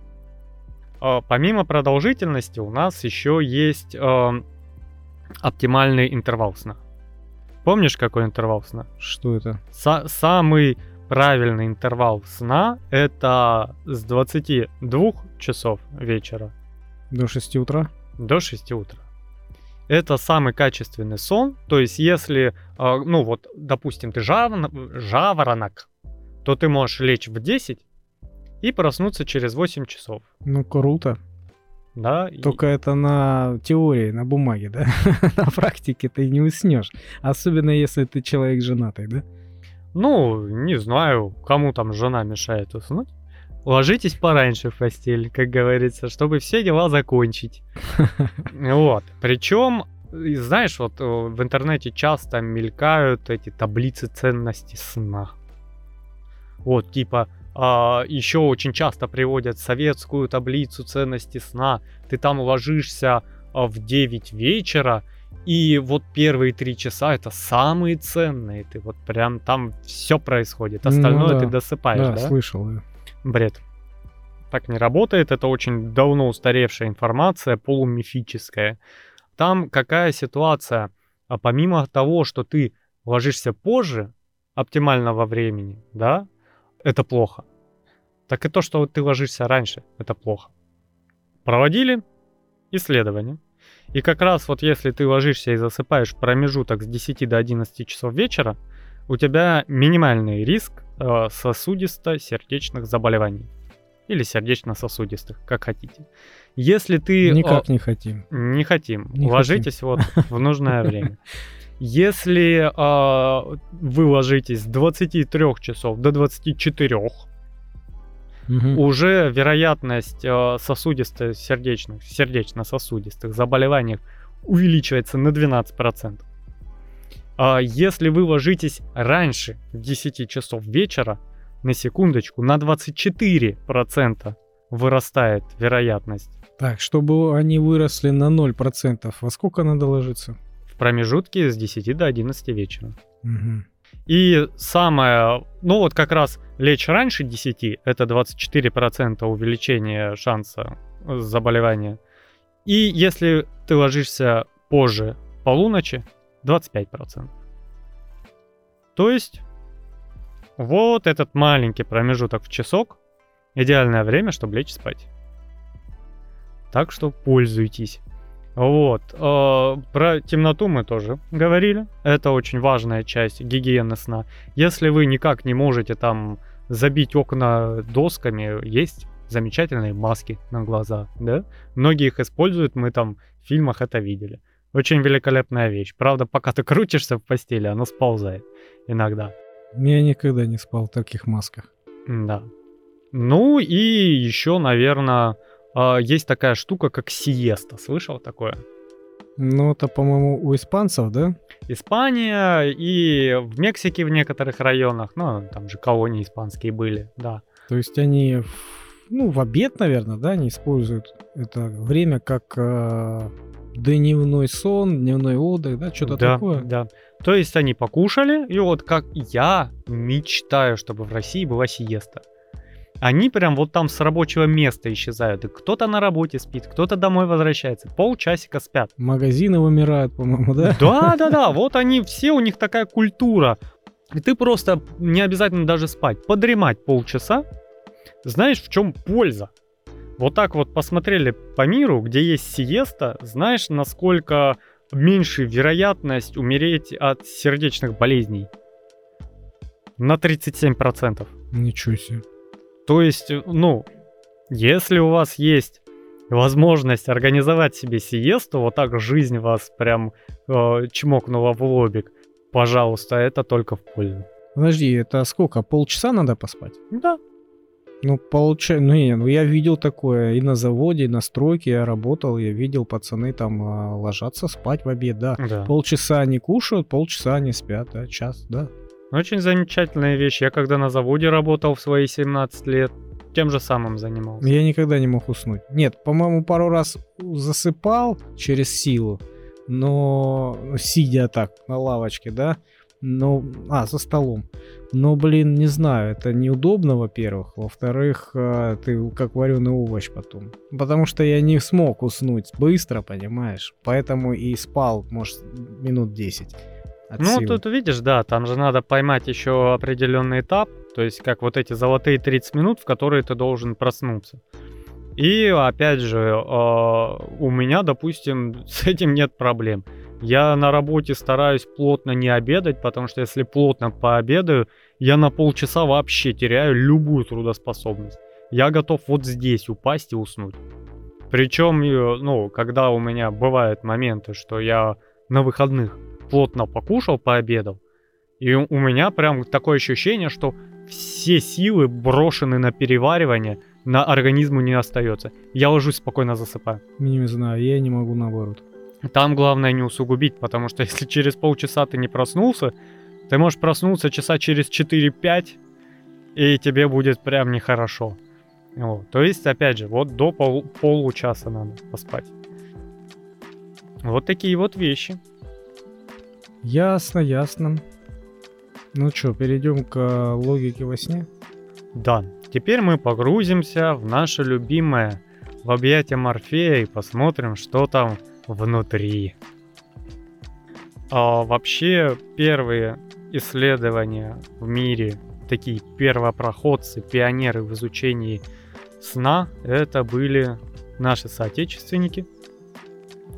А, Помимо продолжительности у нас еще есть э, оптимальный интервал сна. Помнишь, какой интервал сна? Что это? Са- самый правильный интервал сна это с 22 часов вечера До 6 утра? до 6 утра. Это самый качественный сон. То есть, если, э, ну вот, допустим, ты жаворон- жаворонок, то ты можешь лечь в 10 и проснуться через 8 часов. Ну, круто. Да, и- Только это на теории, на бумаге, да? на практике ты не уснешь. Особенно если ты человек женатый, да? Ну, не знаю, кому там жена мешает уснуть. Ложитесь пораньше в постель, как говорится, чтобы все дела закончить. Вот. Причем, и знаешь, вот э, в интернете часто мелькают эти таблицы ценности сна. Вот, типа, еще очень часто приводят советскую таблицу ценности сна. Ты там ложишься а, в 9 вечера, и вот первые три часа это самые ценные. Ты вот прям там все происходит. Ну Остальное да. ты досыпаешь, да, да? слышал. да. Бред. Так не работает, это очень давно устаревшая информация, полумифическая. Там какая ситуация? А помимо того, что ты ложишься позже оптимального времени, да, это плохо. Так и то, что ты ложишься раньше, это плохо. Проводили исследования. И как раз вот если ты ложишься и засыпаешь в промежуток с 10 до 11 часов вечера, у тебя минимальный риск э, сосудисто-сердечных заболеваний. Или сердечно-сосудистых, как хотите. Если ты... э, Никак не хотим. не хотим. Не Ложитесь вот в нужное время. Если э, вы ложитесь с 23 часов до 24, Мгм. уже вероятность э, сосудисто-сердечных, сердечно-сосудистых заболеваний увеличивается на 12%. А если вы ложитесь раньше 10 часов вечера, на секундочку, на 24% вырастает вероятность Так, чтобы они выросли на 0%, во сколько надо ложиться? В промежутке с 10 до 11 вечера. Мгм. И самое, ну вот как раз лечь раньше 10, это 24% увеличение шанса заболевания. И если ты ложишься позже полуночи, 25%. То есть вот этот маленький промежуток в часок идеальное время, чтобы лечь спать. Так что пользуйтесь. Вот. э, Про темноту мы тоже говорили. Это очень важная часть гигиены сна. Если вы никак не можете там забить окна досками, есть замечательные маски на глаза, да? Многие их используют, мы там в фильмах это видели. Очень великолепная вещь. Правда, пока ты крутишься в постели, она сползает иногда. Я никогда не спал в таких масках. Да. Ну и еще, наверное, есть такая штука, как сиеста. Слышал такое? Ну, это, по-моему, у испанцев, да? Испания и в Мексике в некоторых районах, ну, там же колонии испанские были, да. То есть они, ну, в обед, наверное, да, они используют это время как э, дневной сон, дневной отдых, да, что-то да, такое. Да. То есть они покушали, и вот как я мечтаю, чтобы в России была сиеста. Они прям вот там с рабочего места исчезают. И кто-то на работе спит, кто-то домой возвращается. Полчасика спят. Магазины вымирают, по-моему, да? Да, да, да, вот они все, у них такая культура. И ты просто не обязательно даже спать, подремать полчаса. Знаешь, в чем польза? Вот так вот посмотрели по миру, где есть сиеста, знаешь, насколько меньше вероятность умереть от сердечных болезней? На 37%. Ничего себе. То есть, э, ну, если у вас есть возможность организовать себе сиесту, вот так жизнь вас прям э, чмокнула в лобик, пожалуйста, это только в пользу. Подожди, это сколько? Полчаса надо поспать? Да. Ну, получается, ну, не, ну я видел такое и на заводе, и на стройке я работал, я видел, пацаны там а, ложатся спать в обед, да. Да. Полчаса они кушают, полчаса они спят, да, час, да. Очень замечательная вещь. Я когда на заводе работал в свои 17 лет, тем же самым занимался. Я никогда не мог уснуть. Нет, по-моему, пару раз засыпал через силу, но сидя так на лавочке, да, но, а, за столом. Но, блин, не знаю, это неудобно, во-первых. Во-вторых, а, ты как вареный овощ потом. Потому что я не смог уснуть быстро, понимаешь? Поэтому и спал, может, минут 10. От Ну, силы. тут видишь, да, там же надо поймать еще определенный этап, то есть как вот эти золотые 30 минут, в которые ты должен проснуться. И опять же, э, у меня, допустим, с этим нет проблем. Я на работе стараюсь плотно не обедать, потому что если плотно пообедаю, я на полчаса вообще теряю любую трудоспособность. Я готов вот здесь упасть и уснуть. Причем, э, ну, когда у меня бывают моменты, что я на выходных плотно покушал, пообедал, и у меня прям такое ощущение, что все силы брошены на переваривание, на организму не остается. Я ложусь спокойно засыпаю. Не знаю, я не могу наоборот. Там главное не усугубить, потому что если через полчаса ты не проснулся, ты можешь проснуться часа через 4-5, и тебе будет прям нехорошо. Вот. То есть, опять же, вот до пол получаса надо поспать. Вот такие вот вещи. Ясно, ясно. Ну что, перейдем к э, логике во сне? Да, теперь мы погрузимся в наше любимое, в объятия Морфея и посмотрим, что там внутри. А, вообще, первые исследования в мире, такие первопроходцы, пионеры в изучении сна, это были наши соотечественники.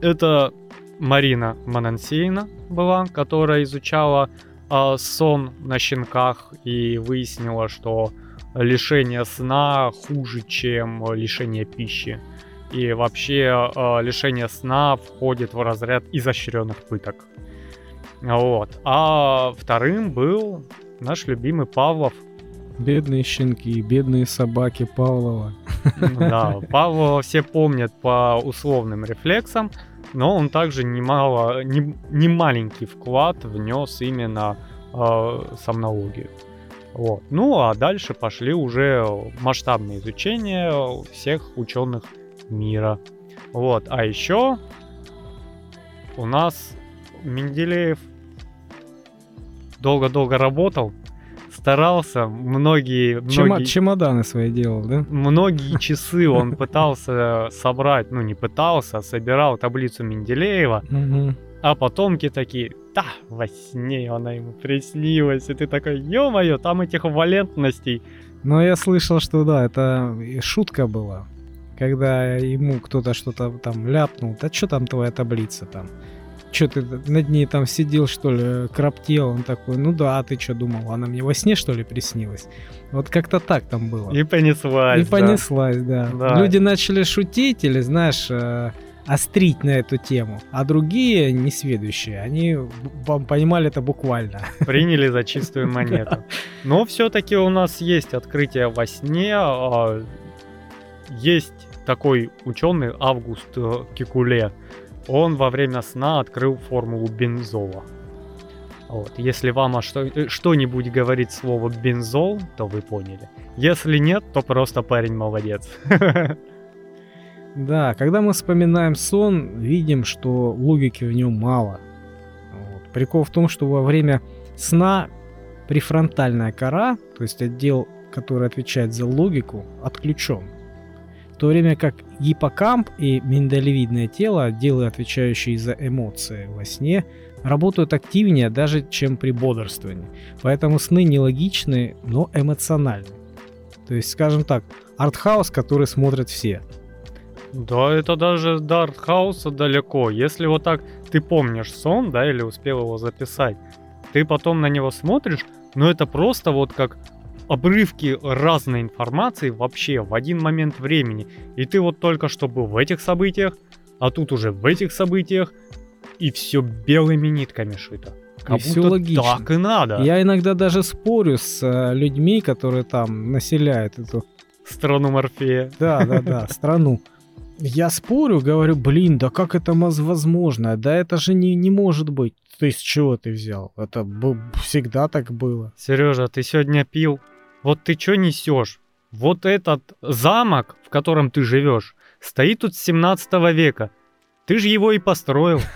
Это Марина Манансейна была, которая изучала э, сон на щенках и выяснила, что лишение сна хуже, чем лишение пищи. И вообще э, лишение сна входит в разряд изощренных пыток. Вот. А вторым был наш любимый Павлов. Бедные щенки, бедные собаки Павлова. Да, Павлова все помнят по условным рефлексам, но он также немало, не, не маленький вклад внес именно э, сомнологию. Вот. Ну а дальше пошли уже масштабные изучения всех ученых мира. Вот. А еще у нас Менделеев долго-долго работал, старался, многие, многие... Чемоданы свои делал, да? Многие часы он пытался собрать, ну не пытался, а собирал таблицу Менделеева, а потомки такие, да, во сне она ему приснилась, и ты такой, ё-моё, там этих валентностей. Но я слышал, что да, это шутка была, когда ему кто-то что-то там ляпнул, да что там твоя таблица там? Что ты над ней там сидел, что ли, краптел, он такой, ну да, а ты что думал, она мне во сне, что ли, приснилась? Вот как-то так там было. И понеслась, И понеслась, да. да. Люди начали шутить или, знаешь, э, острить на эту тему, а другие, несведущие, они понимали это буквально. Приняли за чистую монету. Но все-таки у нас есть открытие во сне, а, есть такой ученый Август э, Кикуле, он во время сна открыл формулу бензола. Вот. Если вам что- э, что-нибудь говорит слово бензол, то вы поняли. Если нет, то просто парень молодец. Да, когда мы вспоминаем сон, видим, что логики в нем мало. Вот. Прикол в том, что во время сна префронтальная кора, то есть отдел, который отвечает за логику, отключен в то время как гиппокамп и миндалевидное тело, отделы, отвечающие за эмоции во сне, работают активнее даже, чем при бодрствовании. Поэтому сны нелогичны, но эмоциональны. То есть, скажем так, артхаус, который смотрят все. Да, это даже до артхауса далеко. Если вот так ты помнишь сон, да, или успел его записать, ты потом на него смотришь, но это просто вот как обрывки разной информации вообще в один момент времени. И ты вот только что был в этих событиях, а тут уже в этих событиях, и все белыми нитками шито. Как и все логично. Так и надо. Я иногда даже спорю с э, людьми, которые там населяют эту страну Морфея. Да, да, да, страну. Я спорю, говорю, блин, да как это возможно? Да это же не, не может быть. Ты с чего ты взял? Это всегда так было. Сережа, ты сегодня пил? Вот ты что несешь? Вот этот замок, в котором ты живешь, стоит тут с 17 века. Ты же его и построил.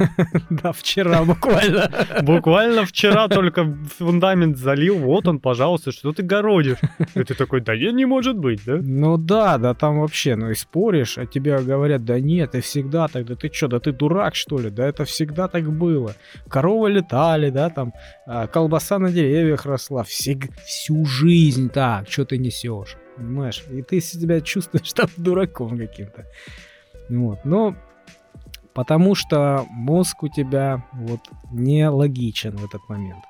Да, вчера буквально. Буквально вчера только фундамент залил, вот он, пожалуйста, что ты городишь. И ты такой, да не может быть, да? Ну да, да там вообще, ну и споришь, а тебе говорят, да нет, ты всегда так, да ты что, да ты дурак что ли, да это всегда так было. Коровы летали, да, там, а, колбаса на деревьях росла, всю жизнь так, что ты несешь, понимаешь? И ты себя чувствуешь там дураком каким-то. Вот, но Потому что мозг у тебя вот не логичен в этот момент.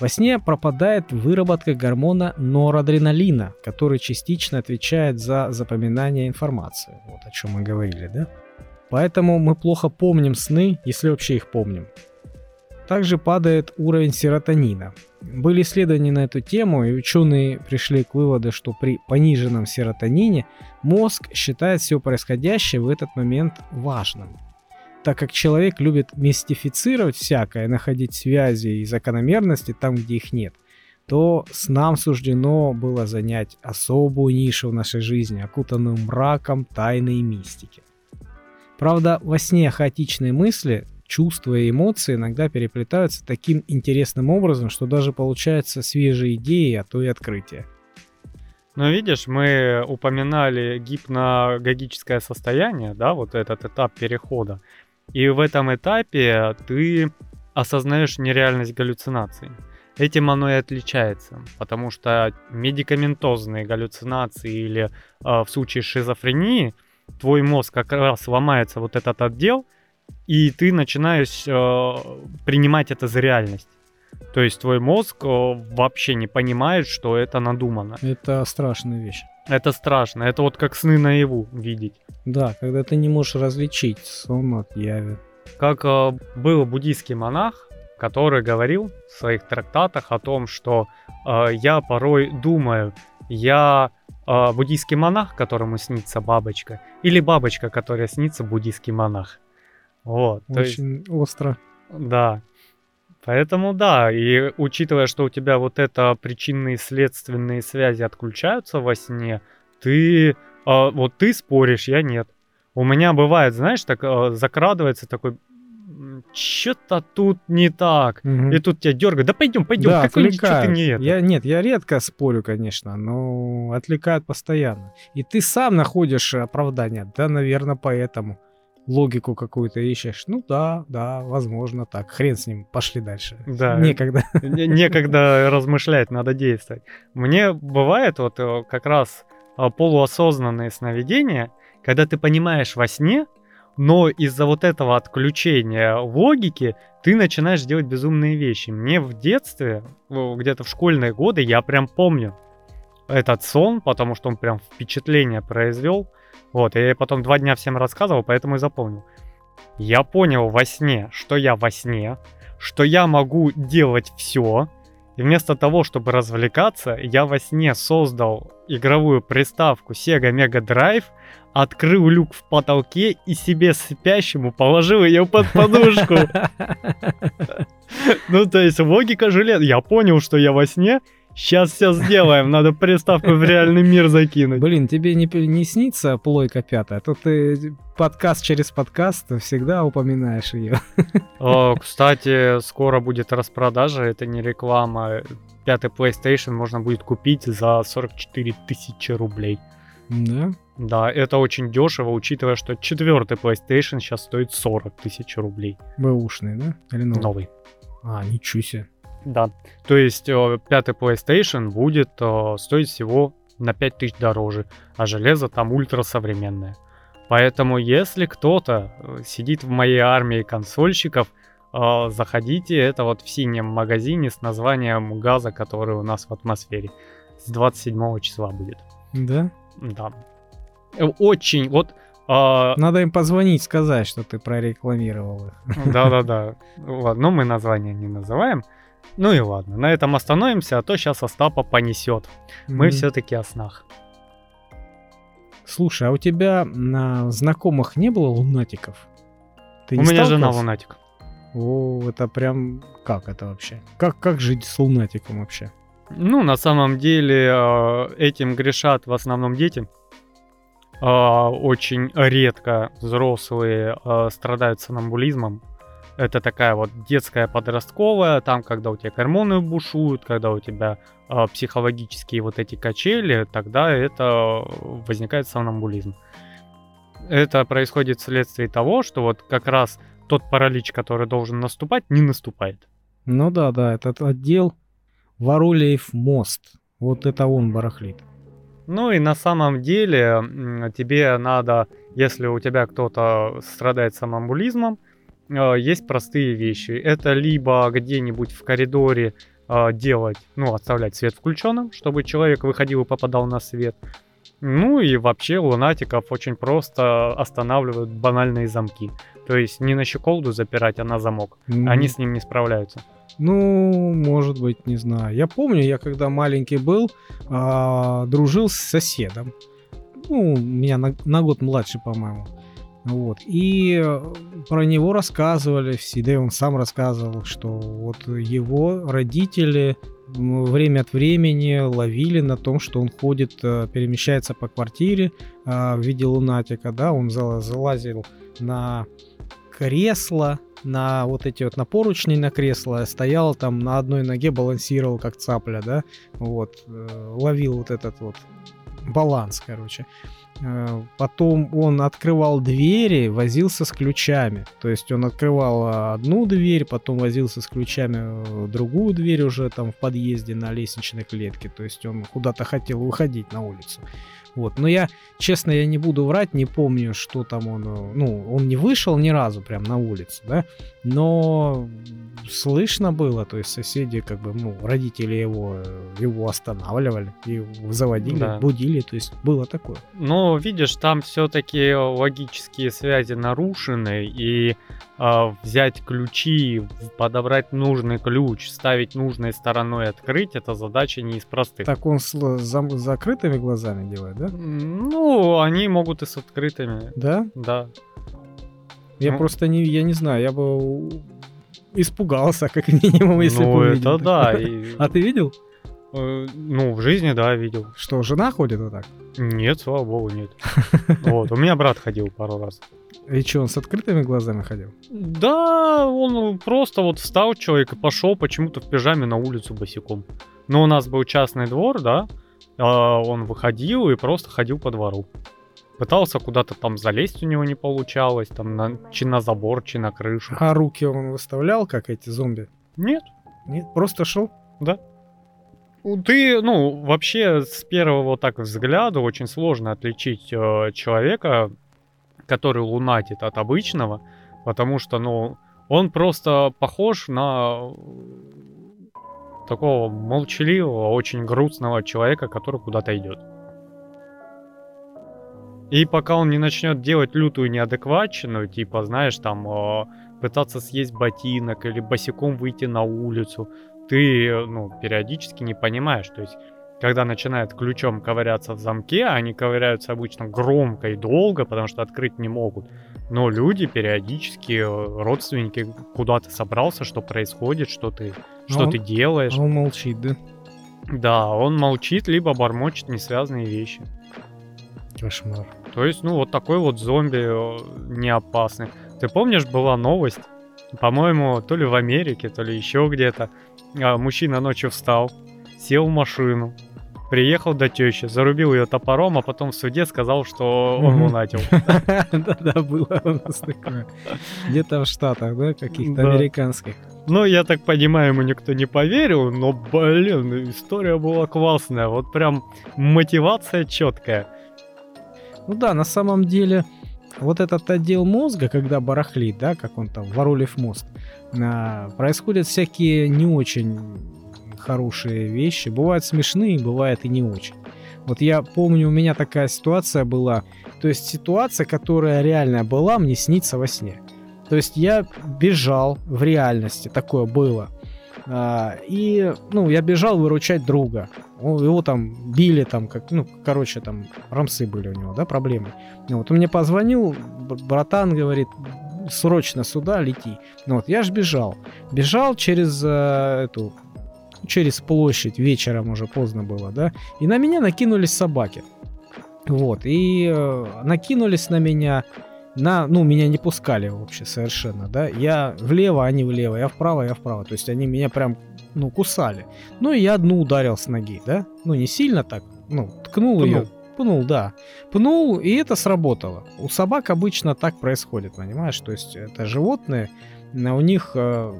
Во сне пропадает выработка гормона норадреналина, который частично отвечает за запоминание информации. Вот о чем мы говорили, да? Поэтому мы плохо помним сны, если вообще их помним. Также падает уровень серотонина. Были исследования на эту тему, и ученые пришли к выводу, что при пониженном серотонине мозг считает все происходящее в этот момент важным. Так как человек любит мистифицировать всякое, находить связи и закономерности там, где их нет, то с нам суждено было занять особую нишу в нашей жизни, окутанную мраком тайны и мистики. Правда, во сне хаотичные мысли чувства и эмоции иногда переплетаются таким интересным образом, что даже получаются свежие идеи, а то и открытия. Но видишь, мы упоминали гипногогическое состояние, да, вот этот этап перехода. И в этом этапе ты осознаешь нереальность галлюцинаций. Этим оно и отличается, потому что медикаментозные галлюцинации или э, в случае шизофрении твой мозг как раз ломается вот этот отдел, и ты начинаешь э, принимать это за реальность. То есть твой мозг э, вообще не понимает, что это надумано. Это страшная вещь. Это страшно. Это вот как сны наяву видеть. Да, когда ты не можешь различить сон от яви. Как э, был буддийский монах, который говорил в своих трактатах о том, что э, я порой думаю, я э, буддийский монах, которому снится бабочка, или бабочка, которая снится буддийский монах. Вот. Очень есть, остро. Да. Поэтому да, и учитывая, что у тебя вот это причинные следственные связи отключаются во сне, ты а, вот ты споришь, я нет. У меня бывает, знаешь, так а, закрадывается такой что-то тут не так. Угу. И тут тебя дергают. Да пойдем, пойдем, да, как что ты не это. Я, нет, я редко спорю, конечно, но отвлекают постоянно. И ты сам находишь оправдание. Да, наверное, поэтому логику какую-то ищешь. Ну да, да, возможно так. Хрен с ним, пошли дальше. Да. Некогда. Некогда размышлять, надо действовать. Мне бывает вот э, как раз э, полуосознанные сновидения, когда ты понимаешь во сне, но из-за вот этого отключения логики ты начинаешь делать безумные вещи. Мне в детстве, где-то в школьные годы, я прям помню этот сон, потому что он прям впечатление произвел. Вот, я потом два дня всем рассказывал, поэтому и запомнил. Я понял во сне, что я во сне, что я могу делать все, и вместо того, чтобы развлекаться, я во сне создал игровую приставку Sega Mega Drive, открыл люк в потолке и себе спящему положил ее под подушку. Ну, то есть логика железная. Я понял, что я во сне, Сейчас все сделаем, надо приставку в реальный мир закинуть. Блин, тебе не, не снится плойка пятая? А то ты подкаст через подкаст всегда упоминаешь ее. О, кстати, скоро будет распродажа, это не реклама. Пятый PlayStation можно будет купить за 44 тысячи рублей. Да? Да, это очень дешево, учитывая, что четвертый PlayStation сейчас стоит 40 тысяч рублей. Бэушный, да? Или новый? Новый. А, ничего себе. Да. То есть э, пятый PlayStation будет э, стоить всего на 5000 дороже, а железо там ультра современное. Поэтому если кто-то э, сидит в моей армии консольщиков, заходите, это вот в синем магазине с названием газа, который у нас в атмосфере. С 27 числа будет. Да? Да. Очень, вот надо им позвонить, сказать, что ты прорекламировал их. Да-да-да. Ладно, но мы название не называем. Ну и ладно, на этом остановимся, а то сейчас Остапа понесет. Мы mm-hmm. все-таки о снах. Слушай, а у тебя на знакомых не было лунатиков? Ты у меня жена лунатик. О, это прям как это вообще? Как, как жить с лунатиком вообще? Ну, на самом деле, э, этим грешат в основном дети. Э, очень редко взрослые э, страдают сонамбулизмом. Это такая вот детская подростковая, там, когда у тебя гормоны бушуют, когда у тебя э, психологические вот эти качели, тогда это возникает сомнамбулизм. Это происходит вследствие того, что вот как раз тот паралич, который должен наступать, не наступает. Ну да, да, этот отдел Варулеев мост. Вот это он барахлит. Ну и на самом деле тебе надо, если у тебя кто-то страдает самомбулизмом, есть простые вещи. Это либо где-нибудь в коридоре э, делать, ну, оставлять свет включенным, чтобы человек выходил и попадал на свет. Ну и вообще лунатиков очень просто останавливают банальные замки. То есть не на щеколду запирать, а на замок. М, Они с ним не справляются. Ну, может быть, не знаю. Я помню, я когда маленький был, а, дружил с соседом. Ну, меня на, на год младше, по-моему. Вот. И э, про него рассказывали все, да и он сам рассказывал, что вот его родители время от времени ловили на том, что он ходит, э, перемещается по квартире а, в виде лунатика, да, он зала- залазил на кресло, на вот эти вот на поручни на кресло, стоял там на одной ноге, балансировал как цапля, да, вот, э, ловил вот этот вот баланс, короче. Э, Потом он открывал двери, возился с ключами. То есть он открывал а, одну дверь, потом возился с ключами в другую дверь уже там в подъезде на лестничной клетке. То есть он куда-то хотел выходить на улицу. Вот. Но я, честно, я не буду врать, не помню, что там он... э, Ну, он не вышел ни разу прям на улицу, да? Но слышно было, то есть соседи, как бы, ну, родители его, э, его останавливали, и заводили, Да. будили, то есть было такое. Но видишь, там все-таки логические связи нарушены, и а, взять ключи, подобрать нужный ключ, ставить нужной стороной открыть, это задача не из простых. Так он с с закрытыми глазами делает, да? Ну, они могут и с открытыми, Да? да. Я Ну. просто не, я не знаю, я бы испугался, как минимум, если бы ну, увидел это да. и, А ты видел, э, ну, в жизни, да, видел. что жена ходит вот так? Нет, слава богу, нет. Вот, у меня брат ходил пару раз. И что, он с открытыми глазами ходил? Да, он просто вот встал человек и пошел почему-то в пижаме на улицу босиком. Но у нас был частный двор, да, а он выходил и просто ходил по двору. Пытался куда-то там залезть, у него не получалось, там на, чи на забор, чи на крышу. А руки он выставлял, как эти зомби? Нет. Нет, просто шел? Ты, ну, вообще с первого так взгляда очень сложно отличить э, человека, который лунатит от обычного, потому что, ну, он просто похож на э, такого молчаливого, очень грустного человека, который куда-то идет. И пока он не начнет делать лютую неадекватчину, типа, знаешь, там, э, пытаться съесть ботинок или босиком выйти на улицу, ты, ну, периодически не понимаешь. То есть, когда начинают ключом ковыряться в замке, они ковыряются обычно громко и долго, потому что открыть не могут. Но люди периодически, э, родственники, куда ты собрался, что происходит, что ты, что он- ты делаешь. А он молчит, да? Да, он молчит, либо бормочет несвязанные вещи. Кошмар. То есть, ну, вот такой вот зомби э, не опасный. Ты помнишь, была новость, по-моему, то ли в Америке, то ли еще где-то. а, Мужчина ночью встал, сел в машину, приехал до тещи, зарубил ее топором, а потом в суде сказал, что он лунатил. Да-да, было у нас такое. Где-то в Штатах, да, каких-то американских. Ну, я так понимаю, ему никто не поверил, но, блин, история была классная. Вот прям мотивация четкая. Ну да, на самом деле, вот этот отдел мозга, когда барахлит, да, как он там, Воролев мост, а, происходят всякие не очень хорошие вещи. Бывают смешные, бывает и не очень. Вот я помню, у меня такая ситуация была. То есть ситуация, которая реально была, мне снится во сне. То есть я бежал в реальности, такое было. А, и, ну, я бежал выручать друга. Его там били, там, как, ну, короче, там, рамсы были у него, да, проблемы. Ну, Вот он мне позвонил, братан говорит, срочно сюда лети. Ну, вот я ж бежал. Бежал через э, эту, через площадь, вечером уже поздно было, да, и на меня накинулись собаки. Вот, и э, накинулись на меня, на, ну, меня не пускали вообще совершенно, да, я влево, они влево, я вправо, я вправо, то есть они меня прям, ну, кусали. Ну, и я одну ударил с ноги, да, ну, не сильно так, ну, ткнул ее, Пнул. Пнул, да. Пнул, и это сработало. У собак обычно так происходит, понимаешь? То есть это животные, на- у них э,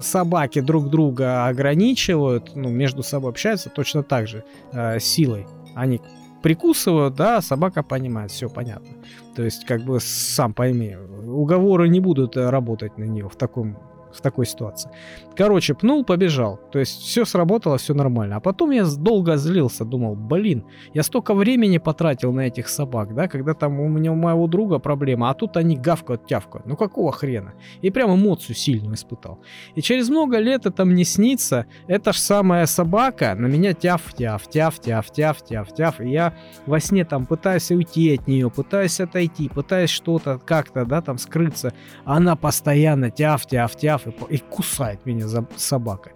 собаки друг друга ограничивают, ну, между собой общаются точно так же, э, силой. Они прикусывают, да, собака понимает, все понятно. То есть, как бы, сам пойми, уговоры не будут э, работать на нее в таком в такой ситуации. Короче, пнул, побежал. То есть все сработало, все нормально. А потом я долго злился, думал, блин, я столько времени потратил на этих собак, да, когда там у меня у моего друга проблема, а тут они гавкают, тявкают. Ну какого хрена? И прям эмоцию сильную испытал. И через много лет это мне снится, эта же самая собака на меня тяв-тяв, тяв-тяв, тяв-тяв, тяв. И я во сне там пытаюсь уйти от нее, пытаюсь отойти, пытаюсь что-то как-то, да, там скрыться. Она постоянно тяв-тяв-тяв и, и кусает меня за собакой.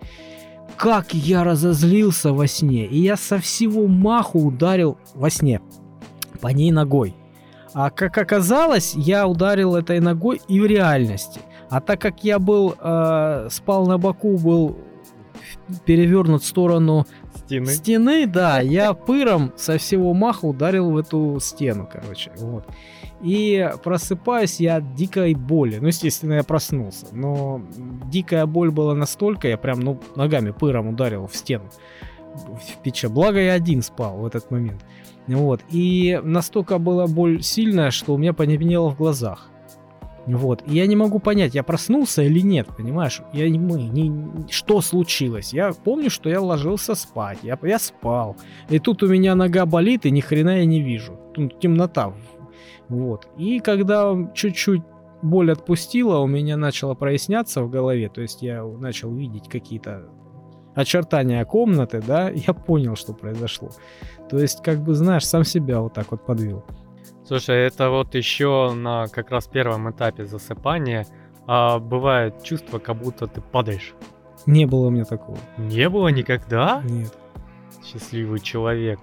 Как я разозлился во сне, и я со всего маху ударил во сне по ней ногой. А как оказалось, я ударил этой ногой и в реальности. А так как я был э, спал на боку, был перевернут в сторону Стены. стены, да, я пыром со всего маха ударил в эту стену, короче, вот. И просыпаюсь я от дикой боли. Ну, естественно, я проснулся. Но дикая боль была настолько, я прям, ну, ногами пыром ударил в стену. В печи. Благо я один спал в этот момент. Вот. И настолько была боль сильная, что у меня понемнело в глазах. Вот. И я не могу понять, я проснулся или нет, понимаешь? Я не, мы, не, что случилось? Я помню, что я ложился спать. Я, я спал. И тут у меня нога болит, и ни хрена я не вижу. Тут темнота. Вот. И когда чуть-чуть боль отпустила, у меня начало проясняться в голове. То есть я начал видеть какие-то очертания комнаты, да, я понял, что произошло. То есть, как бы, знаешь, сам себя вот так вот подвел. Слушай, это вот еще на как раз первом этапе засыпания а, бывает чувство, как будто ты падаешь. Не было у меня такого. Не было никогда? Нет. Счастливый человек.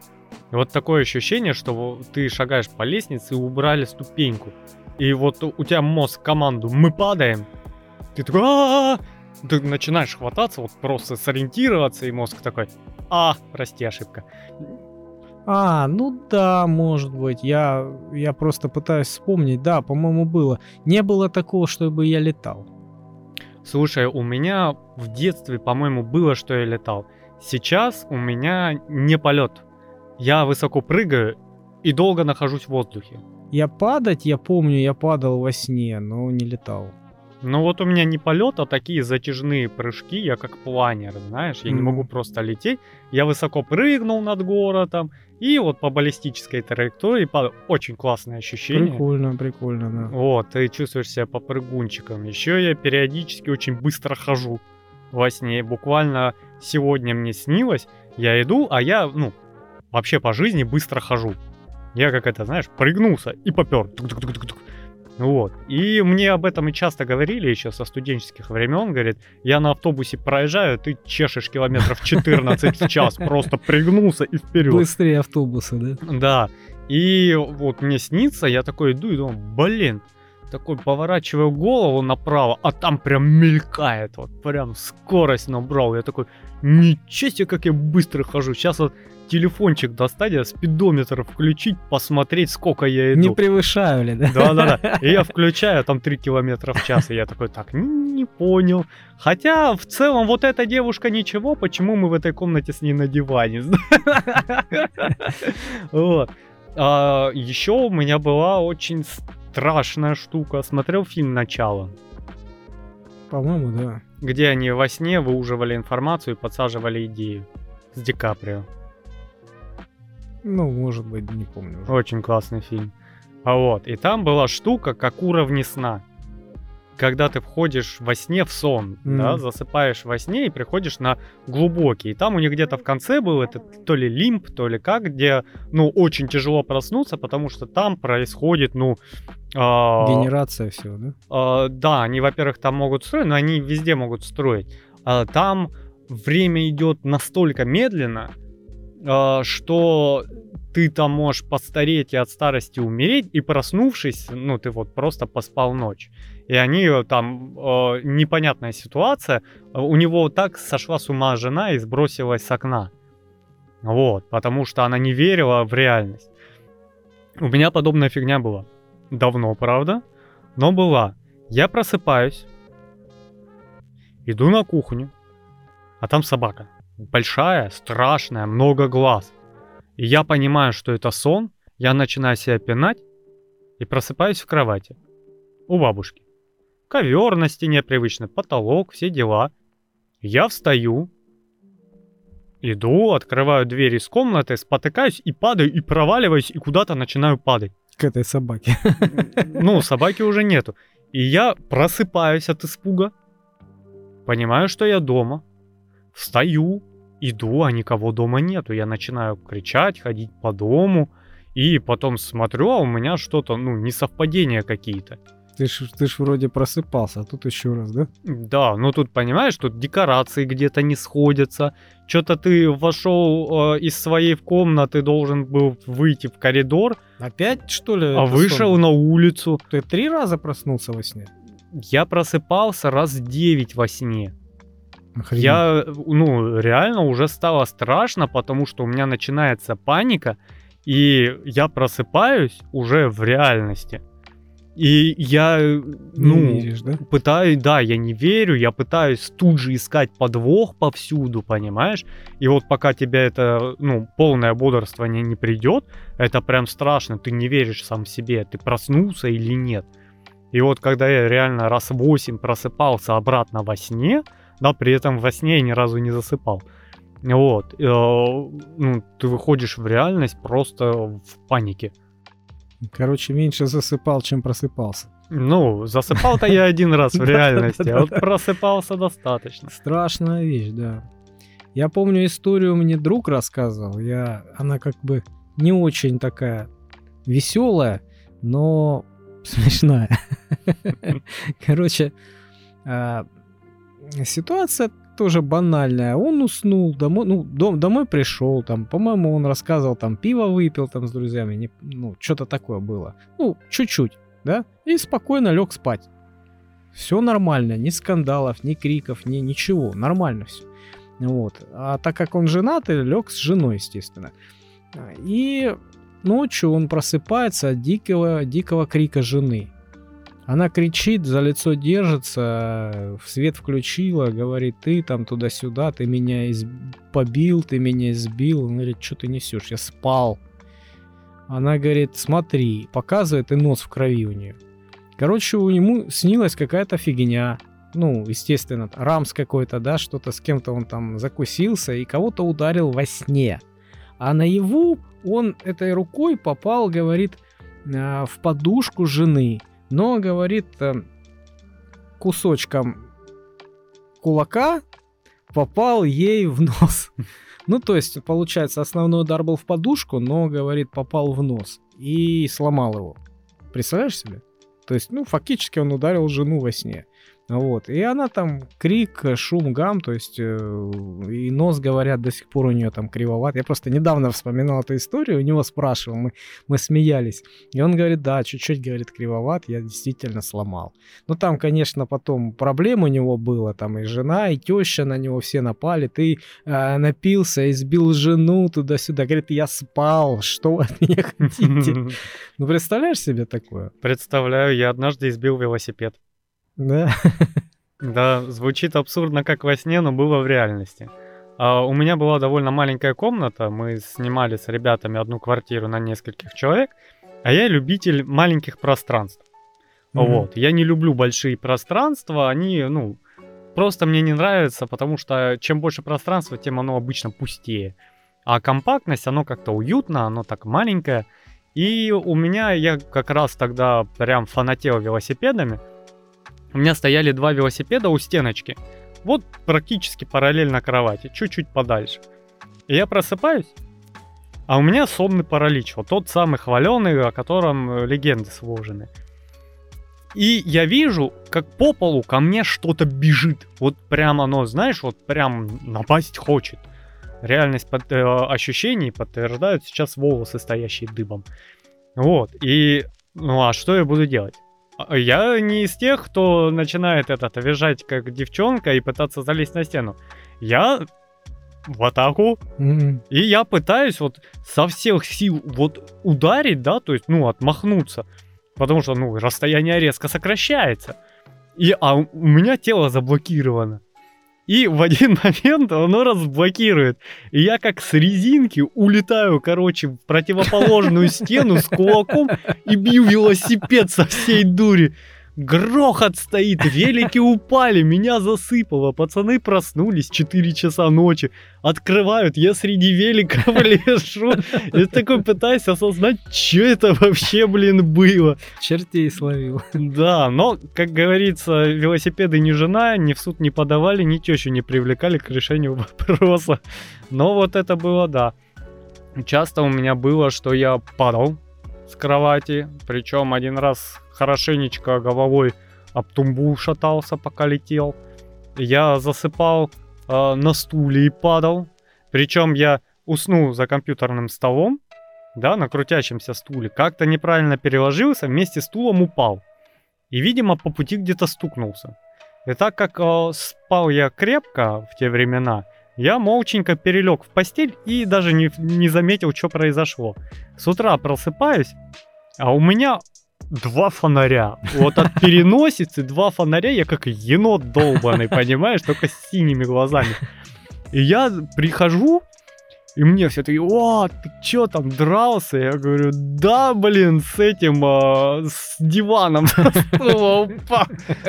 Вот такое ощущение, что ты шагаешь по лестнице и убрали ступеньку. И вот у тебя мозг команду «Мы падаем!» Ты такой а Ты начинаешь хвататься, вот просто сориентироваться, и мозг такой «А, прости, ошибка». А, ну да, может быть. Я, я просто пытаюсь вспомнить. Да, по-моему, было. Не было такого, чтобы я летал. Слушай, у меня в детстве, по-моему, было, что я летал. Сейчас у меня не полет. Я высоко прыгаю и долго нахожусь в воздухе. Я падать, я помню, я падал во сне, но не летал. Ну вот у меня не полет, а такие затяжные прыжки, я как планер, знаешь, я mm. не могу просто лететь. Я высоко прыгнул над городом, и вот по баллистической траектории, по... очень классное ощущение. Прикольно, прикольно, да. Вот, ты чувствуешь себя попрыгунчиком. Еще я периодически очень быстро хожу во сне. Буквально сегодня мне снилось, я иду, а я, ну, вообще по жизни быстро хожу. Я как это, знаешь, прыгнулся и попер. Вот. И мне об этом и часто говорили еще со студенческих времен. Говорит, я на автобусе проезжаю, ты чешешь километров 14 в час, просто пригнулся и вперед. Быстрее автобуса, да? Да. И вот мне снится, я такой иду и думаю, блин, такой поворачиваю голову направо, а там прям мелькает, вот прям скорость набрал. Я такой, ничего себе, как я быстро хожу. Сейчас вот телефончик достать, а спидометр включить, посмотреть, сколько я иду. Не превышаю ли, да? Да-да-да. И я включаю, там 3 километра в час, и я такой, так, не понял. Хотя, в целом, вот эта девушка ничего, почему мы в этой комнате с ней на диване? Вот. А, еще у меня была очень страшная штука. Смотрел фильм «Начало»? По-моему, да. Где они во сне выуживали информацию и подсаживали идею с Ди Каприо. Ну, может быть, не помню уже. Очень классный фильм. А вот, и там была штука, как уровни сна. Когда ты входишь во сне в сон, mm. да, засыпаешь во сне и приходишь на глубокий. И там у них где-то в конце был этот то ли лимп, то ли как, где, ну, очень тяжело проснуться, потому что там происходит, ну... Э, Генерация всего, да? Э, да, они, во-первых, там могут строить, но они везде могут строить. А там время идет настолько медленно, э, что ты там можешь постареть и от старости умереть, и проснувшись, ну, ты вот просто поспал ночь. И они э, там, э, непонятная ситуация, у него так сошла с ума жена и сбросилась с окна. Вот, потому что она не верила в реальность. У меня подобная фигня была. Давно, правда, но была. Я просыпаюсь, иду на кухню, а там собака большая, страшная, много глаз. И я понимаю, что это сон, я начинаю себя пинать и просыпаюсь в кровати у бабушки. ковер на стене привычный, потолок, все дела. Я встаю, иду, открываю дверь из комнаты, спотыкаюсь и падаю, и проваливаюсь, и куда-то начинаю падать. К этой собаке. Ну, собаки уже нету. И я просыпаюсь от испуга, понимаю, что я дома, встаю, иду, а никого дома нету. Я начинаю кричать, ходить по дому, и потом смотрю, а у меня что-то, ну, несовпадения какие-то. Ты ж, ты ж вроде просыпался, а тут еще раз, да? Да, ну тут, понимаешь, тут декорации где-то не сходятся. Что-то ты вошел э, из своей комнаты, должен был выйти в коридор, Опять, что ли? а вышел сон? на улицу. Ты три раза проснулся во сне? Я просыпался раз 9 во сне. Охренеть. Я, ну, реально уже стало страшно, потому что у меня начинается паника, и я просыпаюсь уже в реальности. И я, Не ну, веришь, да? пытаюсь, да, я не верю, я пытаюсь тут же искать подвох повсюду, понимаешь? И вот пока тебя это, ну, полное бодрствование не придет, это прям страшно, ты не веришь сам себе, ты проснулся или нет. И вот когда я реально раз 8 просыпался обратно во сне, да, при этом во сне я ни разу не засыпал. Вот, э, ну, ты выходишь в реальность просто в панике. Короче, меньше засыпал, чем просыпался. Ну, засыпал-то я один раз в реальности, а вот просыпался достаточно. Страшная вещь, да. Я помню историю, мне друг рассказывал. Я, она как бы не очень такая веселая, но смешная. Короче, а, ситуация тоже банальная. Он уснул, домой, ну, дом, домой пришел, там, по-моему, он рассказывал, там, пиво выпил там с друзьями, не- ну, что-то такое было. Ну, чуть-чуть, да, и спокойно лег спать. Все нормально, ни скандалов, ни криков, ни ничего, нормально все. Вот. А так как он женатый, лег с женой, естественно. И ночью он просыпается от дикого, дикого крика жены. Она кричит, за лицо держится, в свет включила, говорит, ты там туда-сюда, ты меня из... побил, ты меня избил. Он говорит, что ты несешь, я спал. Она говорит, смотри, показывает и нос в крови у нее. Короче, у нему снилась какая-то фигня. Ну, естественно, рамс какой-то, да, что-то с кем-то он там закусился и кого-то ударил во сне. А наяву он этой рукой попал, говорит, а, в подушку жены. Но, говорит, э, кусочком кулака попал ей в нос. Ну, то есть, получается, основной удар был в подушку, но, говорит, попал в нос и сломал его. Представляешь себе? То есть, ну, фактически он ударил жену во сне. Вот. И она там крик, шум, гам, то есть э, и нос, говорят, до сих пор у нее там кривоват. Я просто недавно вспоминал эту историю, у него спрашивал, мы, мы смеялись. И он говорит, да, чуть-чуть, говорит, кривоват, я действительно сломал. Ну, там, конечно, потом проблем у него было, там и жена, и теща на него все напали. Ты э, напился, избил жену туда-сюда. Говорит, я спал, что вы от меня хотите? Ну, представляешь себе такое? Представляю, я однажды избил велосипед. Да. Да, звучит абсурдно, как во сне, но было в реальности. А, у меня была довольно маленькая комната, мы снимали с ребятами одну квартиру на нескольких человек, а я любитель маленьких пространств. Мгм. Вот, я не люблю большие пространства, они, ну, просто мне не нравятся, потому что чем больше пространства, тем оно обычно пустее. А компактность, оно как-то уютно, оно так маленькое. И у меня, я как раз тогда прям фанател велосипедами. У меня стояли два велосипеда у стеночки. Вот практически параллельно кровати, чуть-чуть подальше. И я просыпаюсь, а у меня сонный паралич. Вот тот самый хваленый, о котором э, легенды сложены. И я вижу, как по полу ко мне что-то бежит. Вот прям оно, знаешь, вот прям напасть хочет. Реальность под, э, ощущений подтверждают сейчас волосы, стоящие дыбом. Вот, и... Ну а что я буду делать? А, Я не из тех, кто начинает этот, визжать как девчонка и пытаться залезть на стену. Я в атаку, Мгм. и я пытаюсь вот со всех сил вот ударить, да, то есть, ну, отмахнуться. Потому что, ну, расстояние резко сокращается. И, а у меня тело заблокировано. И в один момент оно разблокирует. И я как с резинки улетаю, короче, в противоположную стену с кулаком и бью велосипед со всей дури. Грохот стоит, велики упали, меня засыпало. Пацаны проснулись 4 часа ночи, открывают, я среди великов лежу. Я такой пытаюсь осознать, что это вообще, блин, было. Чертей словил. Да, но, как говорится, велосипеды ни жена, ни в суд не подавали, ни тещу не привлекали к решению вопроса. Но вот это было, да. Часто у меня было, что я падал с кровати, причем один раз хорошенечко головой об тумбу шатался, пока летел. Я засыпал э, на стуле и падал. Причем я уснул за компьютерным столом, да, на крутящемся стуле, как-то неправильно переложился, вместе с стулом упал. И, видимо, по пути где-то стукнулся. И так как э, спал я крепко в те времена, я молченько перелег в постель и даже не, не заметил, что произошло. С утра просыпаюсь, а у меня два фонаря. Вот от переносицы два фонаря, я как енот долбанный, понимаешь, только с синими глазами. И я прихожу, и мне все такие, о, ты чё там дрался? Я говорю, да, блин, с этим, а, с диваном.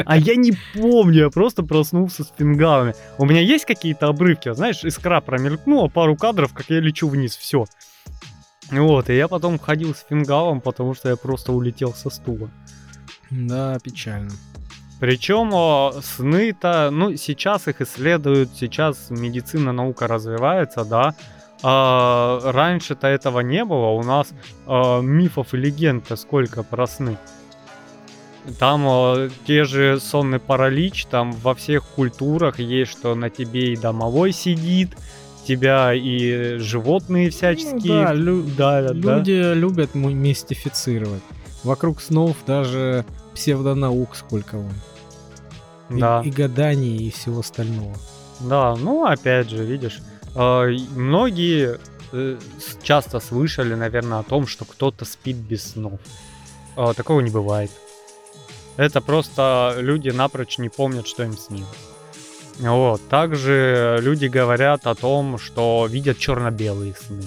А я не помню, я просто проснулся с фингалами. У меня есть какие-то обрывки, знаешь, искра промелькнула, пару кадров, как я лечу вниз, все. Вот, и я потом ходил с фингалом, потому что я просто улетел со стула. Да, печально. Причем сны-то, ну, сейчас их исследуют, сейчас медицина, наука развивается, да. А раньше-то этого не было. У нас а, мифов и легенд-то сколько про сны. Там а, те же сонный паралич, там во всех культурах есть, что на тебе и домовой сидит, тебя и животные всяческие ну, да, лю- давят. Люди да? любят мистифицировать. Вокруг снов даже псевдонаук сколько он. Да. И, гаданий, и всего остального. Да, ну опять же, видишь, э, многие э, часто слышали, наверное, о том, что кто-то спит без снов. Э, такого не бывает. Это просто люди напрочь не помнят, что им снилось. Вот. Также люди говорят о том, что видят черно-белые сны.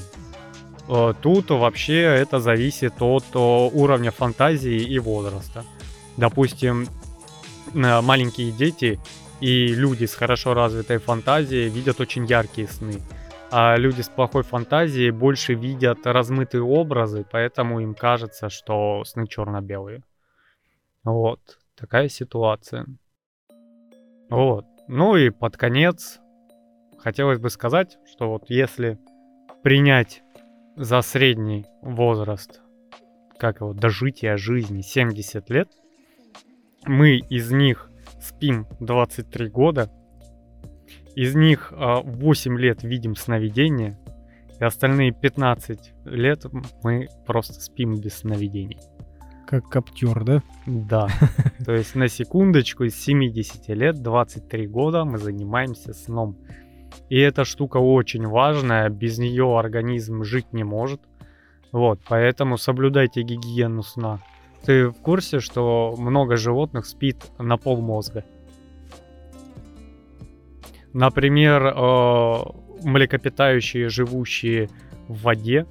Тут вообще это зависит от уровня фантазии и возраста. Допустим, э, маленькие дети и люди с хорошо развитой фантазией видят очень яркие сны. А люди с плохой фантазией больше видят размытые образы, поэтому им кажется, что сны черно-белые. Вот, такая ситуация. Вот. Ну и под конец хотелось бы сказать, что вот если принять за средний возраст, как его, дожития жизни 70 лет, мы из них спим 23 года, из них 8 а, лет видим сновидения, и остальные 15 лет мы просто спим без сновидений. Как коптер, да? Да. То есть на секундочку из 70 лет, 23 года мы занимаемся сном. И эта штука очень важная, без нее организм жить не может. Вот, поэтому соблюдайте гигиену сна. Ты в курсе, что много животных спит на пол мозга? Например, э, млекопитающие, живущие в воде,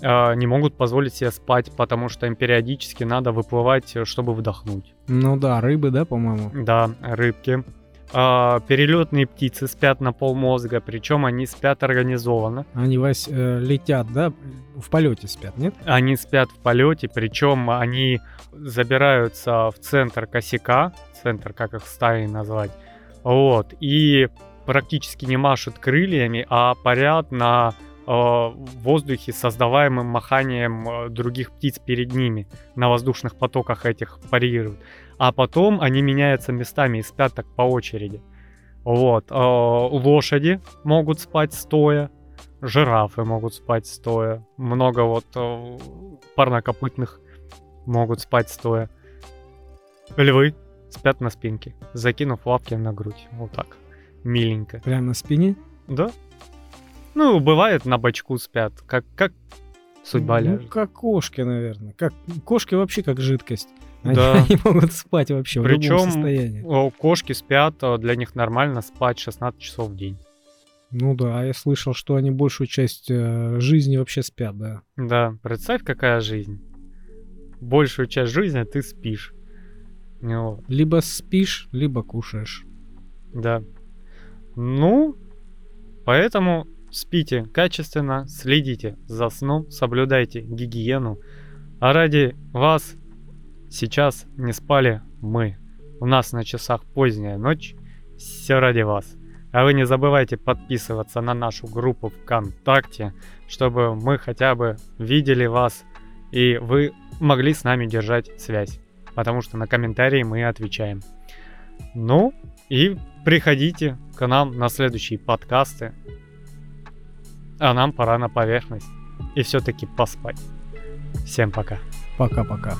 э, не могут позволить себе спать, потому что им периодически надо выплывать, э, чтобы вдохнуть. Ну да, рыбы, да, по-моему? Да, рыбки. А, перелетные птицы спят на полмозга, причем они спят организованно. Они Вась, э, летят, да? В полете спят, нет? Они спят в полете, причем они забираются в центр косяка, центр, как их стаи назвать, вот, и практически не машут крыльями, а парят на Э, в воздухе создаваемым маханием э, других птиц перед ними. На воздушных потоках этих парируют. А потом они меняются местами и спят так по очереди. Вот. Э, лошади могут спать стоя. Жирафы могут спать стоя. Много вот парнокопытных могут спать стоя. Львы спят на спинке, закинув лапки на грудь. Вот так. Миленько. Прямо на спине? Да. Ну, бывает, на бочку спят. Как, как судьба ну, ляжет. как кошки, наверное. Как, кошки вообще как жидкость. Они, да. они могут спать вообще Причем, в любом состоянии. кошки спят, а для них нормально спать 16 часов в день. Ну да, я слышал, что они большую часть э, жизни вообще спят, да. Да, представь, какая жизнь. Большую часть жизни ты спишь. Вот. Либо спишь, либо кушаешь. Да. Ну, поэтому спите качественно, следите за сном, соблюдайте гигиену. А ради вас сейчас не спали мы. У нас на часах поздняя ночь. Все ради вас. А вы не забывайте подписываться на нашу группу ВКонтакте, чтобы мы хотя бы видели вас и вы могли с нами держать связь. Потому что на комментарии мы отвечаем. Ну, и приходите к нам на следующие подкасты. А нам пора на поверхность. И все-таки поспать. Всем пока. Пока-пока.